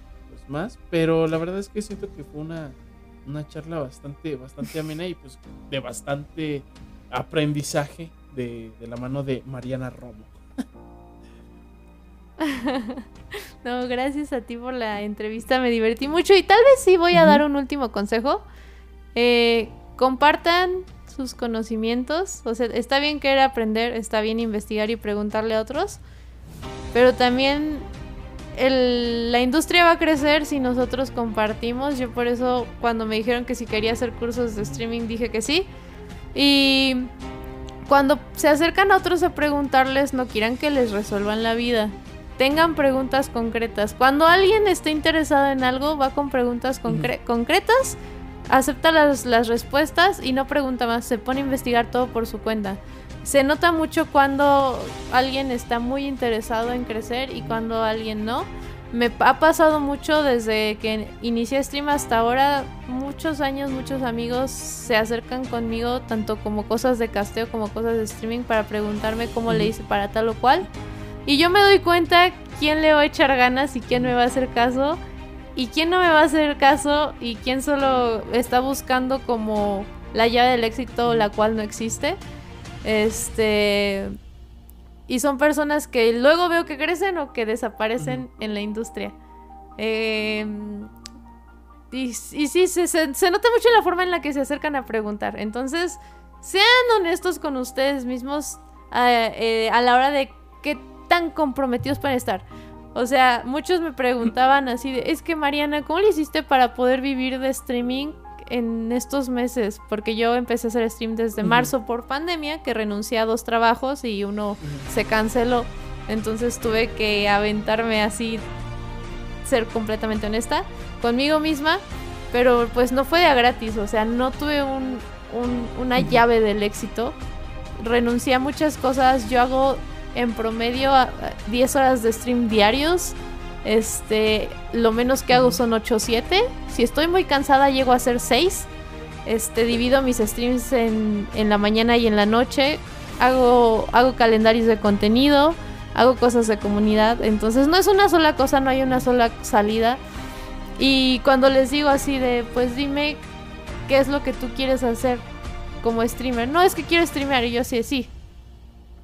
más, pero la verdad es que siento que fue una, una charla bastante, bastante amena y pues de bastante aprendizaje de, la mano de Mariana Romo. no, gracias a ti por la entrevista, me divertí mucho y tal vez sí voy a dar un último consejo. Eh, compartan sus conocimientos, o sea, está bien querer aprender, está bien investigar y preguntarle a otros, pero también la industria va a crecer si nosotros compartimos. Yo por eso cuando me dijeron que si quería hacer cursos de streaming dije que sí. Y cuando se acercan a otros a preguntarles, no quieran que les resuelvan la vida. Tengan preguntas concretas. Cuando alguien esté interesado en algo, va con preguntas concretas, acepta las, las respuestas y no pregunta más. Se pone a investigar todo por su cuenta se nota mucho cuando alguien está muy interesado en crecer y cuando alguien no. Me ha pasado mucho desde que inicié stream hasta ahora, muchos años, muchos amigos se acercan conmigo, tanto como cosas de casteo como cosas de streaming, para preguntarme cómo le hice para tal o cual. Y yo me doy cuenta quién le va a echar ganas y quién me va a hacer caso y quién no me va a hacer caso y quién solo está buscando como la llave del éxito, la cual no existe. Este. Y son personas que luego veo que crecen o que desaparecen en la industria. Em, y, sí, se, se, nota mucho la forma en la que se acercan a preguntar. Entonces, sean honestos con ustedes mismos eh, a la hora de qué tan comprometidos pueden estar. O sea, muchos me preguntaban así de, es que Mariana, ¿cómo le hiciste para poder vivir de streaming en estos meses, porque yo empecé a hacer stream desde marzo por pandemia, que renuncié a dos trabajos y uno se canceló. Entonces tuve que aventarme así, ser completamente honesta conmigo misma, pero pues no fue de a gratis, o sea, no tuve un, una llave del éxito. Renuncié a muchas cosas, yo hago en promedio 10 horas de stream diarios este, lo menos que hago son 8 o 7. Si estoy muy cansada, llego a hacer 6. Este, divido mis streams en, en, la mañana y en la noche. Hago, hago calendarios de contenido. Hago cosas de comunidad. Entonces no es una sola cosa, no hay una sola salida. Y cuando les digo así de, pues dime qué es lo que tú quieres hacer como streamer. No es que quiero streamear y yo sí, sí.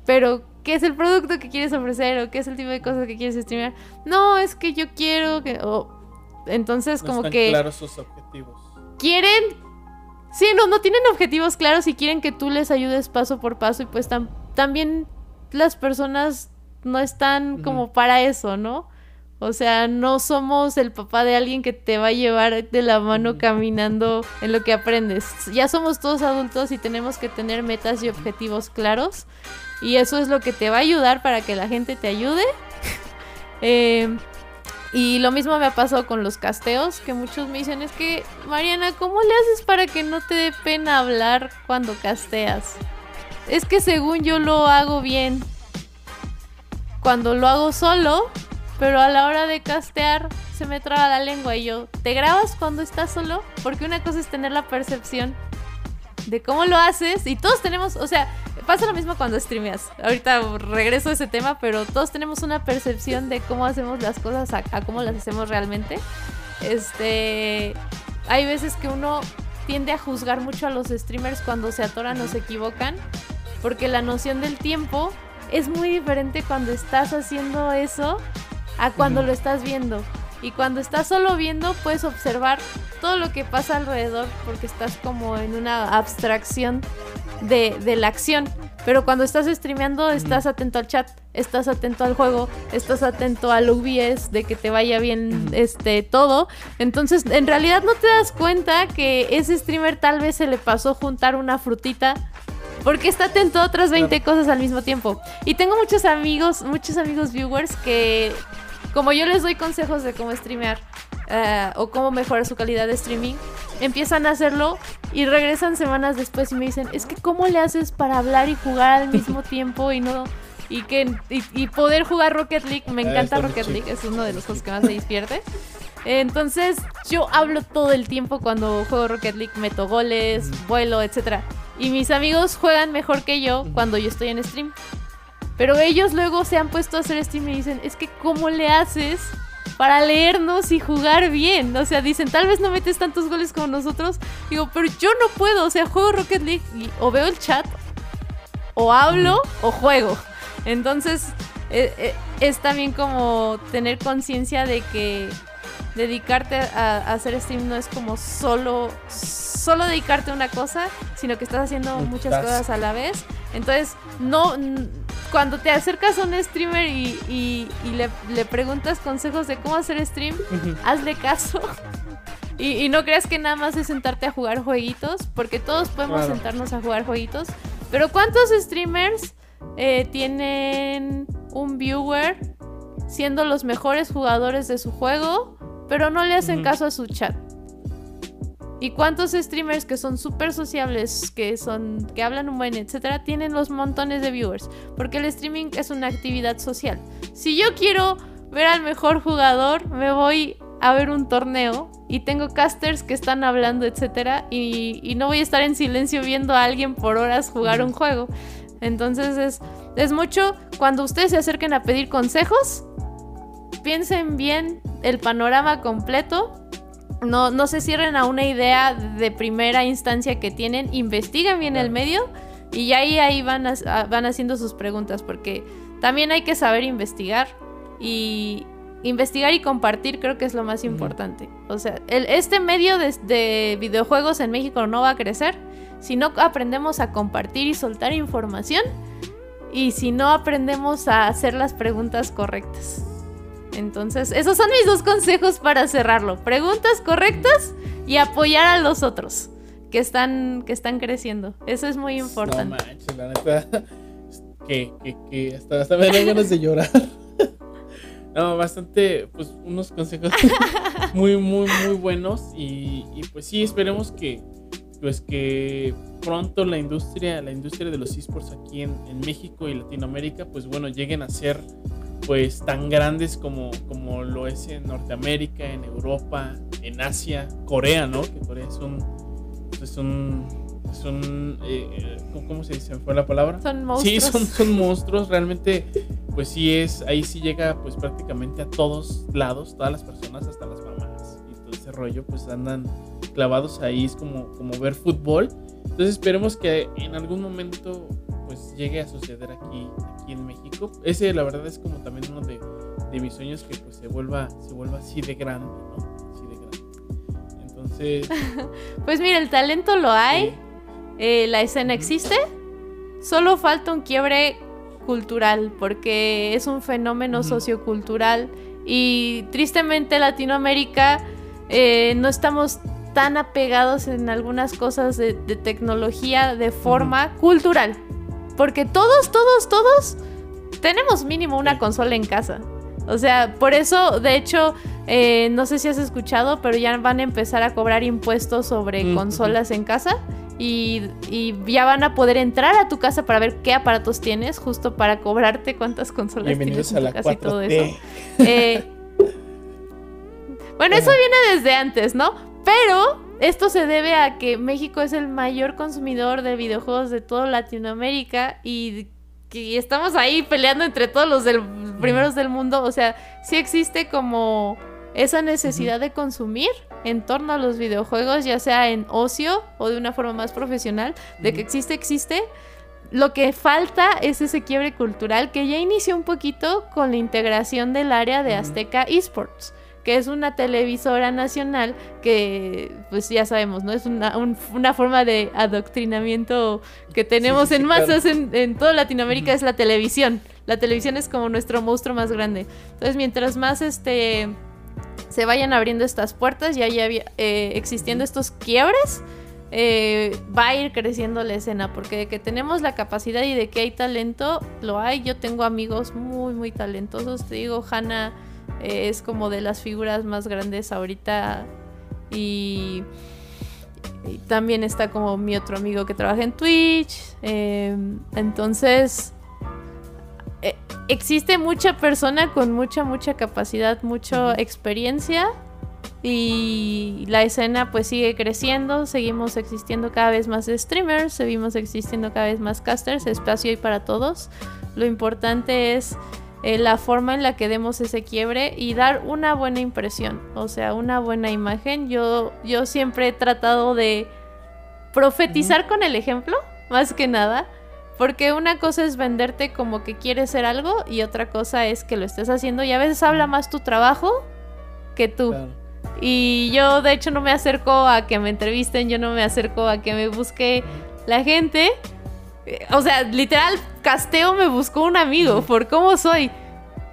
Pero qué es el producto que quieres ofrecer o qué es el tipo de cosas que quieres streamear. No, es que yo quiero que... entonces como que... claros sus objetivos. Quieren... Sí, no, no tienen objetivos claros y quieren que tú les ayudes paso por paso y pues también las personas no están como para eso, ¿no? O sea, no somos el papá de alguien que te va a llevar de la mano caminando en lo que aprendes. Ya somos todos adultos y tenemos que tener metas y objetivos claros y eso es lo que te va a ayudar para que la gente te ayude. Eh, Y lo mismo me ha pasado con los casteos, que muchos me dicen, es que, Mariana, ¿cómo le haces para que no te dé pena hablar cuando casteas? Es que según yo lo hago bien. Cuando lo hago solo, pero a la hora de castear se me traba la lengua y yo, ¿te grabas cuando estás solo? Porque una cosa es tener la percepción de cómo lo haces y todos tenemos, o sea, pasa lo mismo cuando streameas. Ahorita regreso a ese tema, pero todos tenemos una percepción de cómo hacemos las cosas a, cómo las hacemos realmente. Este, hay veces que uno tiende a juzgar mucho a los streamers cuando se atoran o se equivocan, porque la noción del tiempo es muy diferente cuando estás haciendo eso a cuando lo estás viendo. Y cuando estás solo viendo, puedes observar todo lo que pasa alrededor porque estás como en una abstracción de, la acción. Pero cuando estás streameando, estás atento al chat, estás atento al juego, estás atento al OBS, de que te vaya bien este todo. Entonces, en realidad no te das cuenta que ese streamer tal vez se le pasó juntar una frutita porque está atento a otras 20 cosas al mismo tiempo. Y tengo muchos amigos, muchos amigos viewers que como yo les doy consejos de cómo streamear eh, o cómo mejorar su calidad de streaming, empiezan a hacerlo y regresan semanas después y me dicen, es que cómo le haces para hablar y jugar al mismo tiempo y no y que y, poder jugar Rocket League, me ah, encanta Rocket League, es uno de los juegos que más se dispierte. Entonces, yo hablo todo el tiempo cuando juego Rocket League, meto goles, vuelo, etc. Y mis amigos juegan mejor que yo cuando yo estoy en stream. Pero ellos luego se han puesto a hacer stream y dicen, es que ¿cómo le haces para leernos y jugar bien? O sea, dicen, tal vez no metes tantos goles como nosotros. Digo, pero yo no puedo, o sea, juego Rocket League y o veo el chat, o hablo, o juego. Entonces, eh, eh, es también como tener conciencia de que dedicarte a, hacer stream no es como solo solo dedicarte a una cosa, sino que estás haciendo muchas cosas a la vez. Entonces, no cuando te acercas a un streamer y, le, preguntas consejos de cómo hacer stream, hazle caso. Y, no creas que nada más es sentarte a jugar jueguitos, porque todos podemos sentarnos a jugar jueguitos. Pero ¿cuántos streamers eh, tienen un viewer siendo los mejores jugadores de su juego, pero no le hacen caso a su chat? ¿Y cuántos streamers que son súper sociables, que son, que hablan un buen, etcétera, tienen los montones de viewers? Porque el streaming es una actividad social. Si yo quiero ver al mejor jugador, me voy a ver un torneo y tengo casters que están hablando, etcétera, y, y no voy a estar en silencio viendo a alguien por horas jugar un juego. Entonces es, es mucho cuando ustedes se acerquen a pedir consejos, piensen bien el panorama completo no, no se cierren a una idea de primera instancia que tienen, investiguen bien el medio y ya ahí, ahí van, van haciendo sus preguntas, porque también hay que saber investigar y investigar y compartir creo que es lo más importante. O sea, este medio de, de videojuegos en México no va a crecer si no aprendemos a compartir y soltar información y si no aprendemos a hacer las preguntas correctas. Entonces, esos son mis dos consejos para cerrarlo. Preguntas correctas y apoyar a los otros que están, que están creciendo. Eso es muy importante. No manches, la neta. Que, que, que hasta, hasta me dan ganas de llorar. No, bastante, pues unos consejos muy, muy, muy buenos. Y, y, pues sí, esperemos que, pues que pronto la industria, la industria de los esports aquí en, en México y Latinoamérica, pues bueno, lleguen a ser pues tan grandes como, como lo es en Norteamérica, en Europa, en Asia, Corea, ¿no? Que Corea es un... Es un, es un eh, ¿Cómo se dice? ¿Fue la palabra? Son monstruos. Sí, son, son monstruos. Realmente, pues sí es... Ahí sí llega pues prácticamente a todos lados, todas las personas, hasta las mamás. Y todo ese rollo, pues andan clavados ahí. Es como, como ver fútbol. Entonces esperemos que en algún momento pues llegue a suceder aquí, aquí en México. Ese la verdad es como también uno de, mis sueños que pues se vuelva, se vuelva así de grande, ¿no? Así de grande. Entonces... pues mira, el talento lo hay, eh, la escena existe, solo falta un quiebre cultural, porque es un fenómeno sociocultural y tristemente Latinoamérica eh, no estamos tan apegados en algunas cosas de, tecnología de forma cultural. Porque todos, todos, todos tenemos mínimo una consola en casa. O sea, por eso, de hecho, eh, no sé si has escuchado, pero ya van a empezar a cobrar impuestos sobre consolas en casa. Y, ya van a poder entrar a tu casa para ver qué aparatos tienes, justo para cobrarte cuántas consolas tienes en tu casa y todo eso. Eh, bueno, eso viene desde antes, ¿no? Pero esto se debe a que México es el mayor consumidor de videojuegos de toda Latinoamérica y que estamos ahí peleando entre todos los del, primeros del mundo. O sea, sí existe como esa necesidad de consumir en torno a los videojuegos, ya sea en ocio o de una forma más profesional, de que existe, existe. Lo que falta es ese quiebre cultural que ya inició un poquito con la integración del área de Azteca Esports que es una televisora nacional que, pues ya sabemos, ¿no? Es una, una forma de adoctrinamiento que tenemos en masas en, toda Latinoamérica, es la televisión. La televisión es como nuestro monstruo más grande. Entonces, mientras más este se vayan abriendo estas puertas y haya eh, existiendo estos quiebres, eh, va a ir creciendo la escena, porque de que tenemos la capacidad y de que hay talento, lo hay. Yo tengo amigos muy, muy talentosos. Te digo, Hannah es como de las figuras más grandes ahorita y, también está como mi otro amigo que trabaja en Twitch. Em, entonces, e, existe mucha persona con mucha, mucha capacidad, mucha experiencia. Y la escena pues sigue creciendo, seguimos existiendo cada vez más streamers, seguimos existiendo cada vez más casters, espacio hay para todos. Lo importante es eh, la forma en la que demos ese quiebre y dar una buena impresión, o sea, una buena imagen. Yo, yo siempre he tratado de profetizar con el ejemplo, más que nada, porque una cosa es venderte como que quieres ser algo y otra cosa es que lo estés haciendo y a veces habla más tu trabajo que tú. Y yo de hecho no me acerco a que me entrevisten, yo no me acerco a que me busque la gente, o sea, literal, Casteo me buscó un amigo por cómo soy.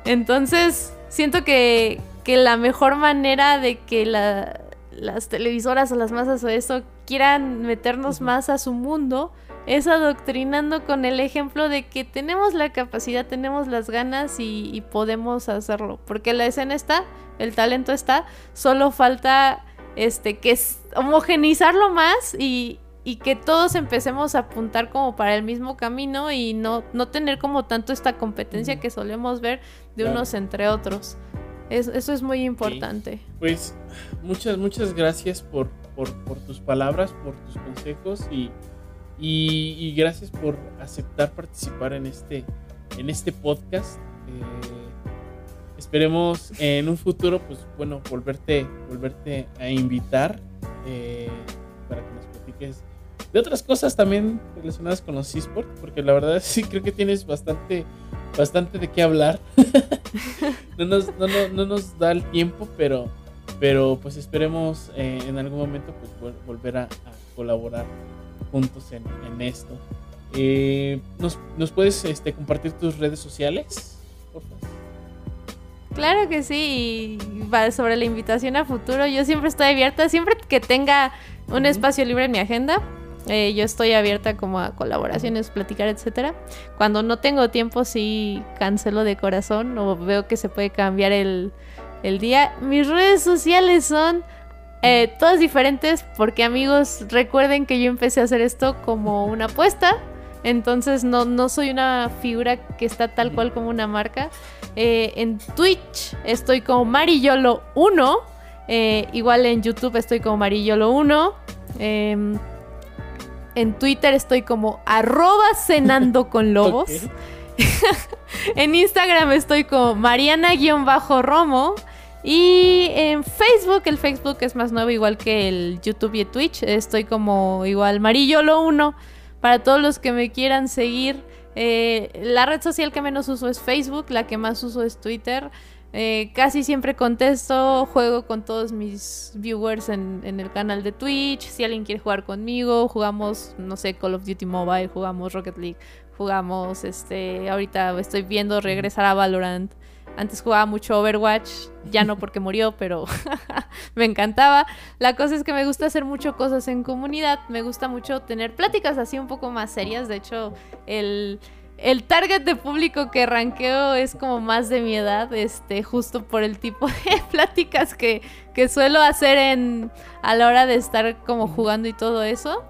Entonces, siento que, la mejor manera de que las televisoras o las masas o eso quieran meternos más a su mundo es adoctrinando con el ejemplo de que tenemos la capacidad, tenemos las ganas y, y podemos hacerlo. Porque la escena está, el talento está, solo falta este que es homogenizarlo más y, y que todos empecemos a apuntar como para el mismo camino y no, no tener como tanto esta competencia que solemos ver de unos entre otros. eso es muy importante. Pues muchas, muchas gracias por, por, tus palabras, por tus consejos y, y, gracias por aceptar participar en este, en este podcast. Eh, esperemos en un futuro, pues bueno, volverte, volverte a invitar eh, para que nos platiques de otras cosas también relacionadas con los esports, porque la verdad sí creo que tienes bastante, bastante de qué hablar. no, nos, no, nos da el tiempo, pero, pero pues esperemos eh, en algún momento pues volver a, colaborar juntos en, esto. Eh, ¿nos, puedes este, compartir tus redes sociales? Por favor. Claro que sí, y sobre la invitación a futuro, yo siempre estoy abierta, siempre que tenga un espacio libre en mi agenda, eh, yo estoy abierta como a colaboraciones, platicar, etcétera. Cuando no tengo tiempo sí cancelo de corazón o veo que se puede cambiar el, día. Mis redes sociales son eh, todas diferentes porque amigos recuerden que yo empecé a hacer esto como una apuesta. Entonces no, no soy una figura que está tal cual como una marca. Eh, en Twitch estoy como Marillolo1. igual en YouTube estoy como Marillolo1. En Twitter estoy como arroba cenando con lobos. en Instagram estoy como Mariana-Romo. Y en Facebook, el Facebook es más nuevo, igual que el YouTube y el Twitch. Estoy como igual Marillolo 1. Para todos los que me quieran seguir. Eh, la red social que menos uso es Facebook, la que más uso es Twitter. Eh, casi siempre contesto, juego con todos mis viewers en, el canal de Twitch. Si alguien quiere jugar conmigo, jugamos, no sé, Call of Duty Mobile, jugamos Rocket League, jugamos, este, ahorita estoy viendo regresar a Valorant. Antes jugaba mucho Overwatch, ya no porque murió, pero me encantaba. La cosa es que me gusta hacer mucho cosas en comunidad, me gusta mucho tener pláticas así un poco más serias. De hecho, el el target de público que ranqueo es como más de mi edad, este, justo por el tipo de pláticas que, que suelo hacer en, a la hora de estar como jugando y todo eso.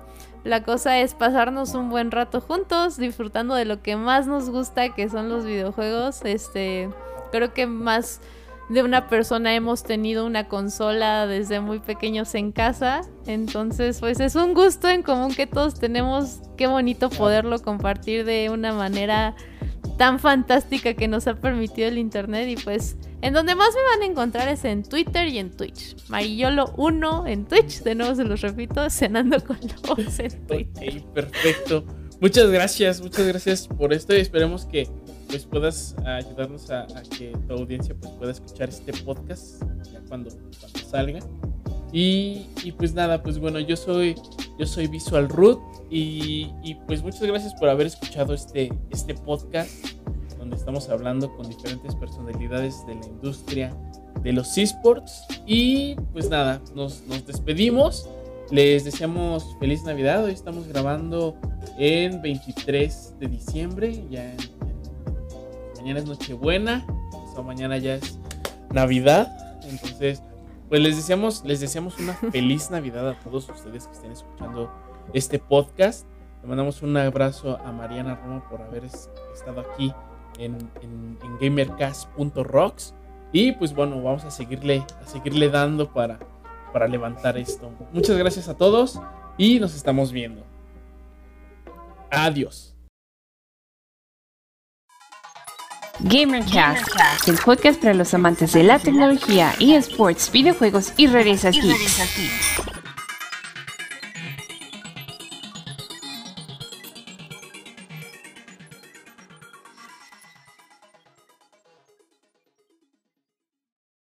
La cosa es pasarnos un buen rato juntos, disfrutando de lo que más nos gusta, que son los videojuegos. Este, creo que más de una persona hemos tenido una consola desde muy pequeños en casa. Entonces, pues es un gusto en común que todos tenemos. Qué bonito poderlo compartir de una manera tan fantástica que nos ha permitido el internet. Y pues, en donde más me van a encontrar es en Twitter y en Twitch. Marillolo1 en Twitch, de nuevo se los repito, cenando con lobos en Twitter. perfecto. Muchas gracias, muchas gracias por esto y esperemos que pues puedas ayudarnos a, que tu audiencia pues pueda escuchar este podcast ya cuando, salga. Y, pues nada, pues bueno, yo soy yo soy Visual Root y, y, pues muchas gracias por haber escuchado este, este podcast donde estamos hablando con diferentes personalidades de la industria de los esports. Y pues nada, nos, nos despedimos. Les deseamos feliz Navidad. Hoy estamos grabando en 23 de diciembre, ya en mañana es Nochebuena, o mañana ya es Navidad. Entonces, pues les deseamos, les deseamos una feliz Navidad a todos ustedes que estén escuchando este podcast. Le mandamos un abrazo a Mariana Roma por haber estado aquí en, en, en gamercast.rocks. Y pues bueno, vamos a seguirle, a seguirle dando para, para levantar esto. Muchas gracias a todos y nos estamos viendo. Adiós. GamerCast, el podcast para los amantes de la tecnología, eSports, videojuegos y redes aquí.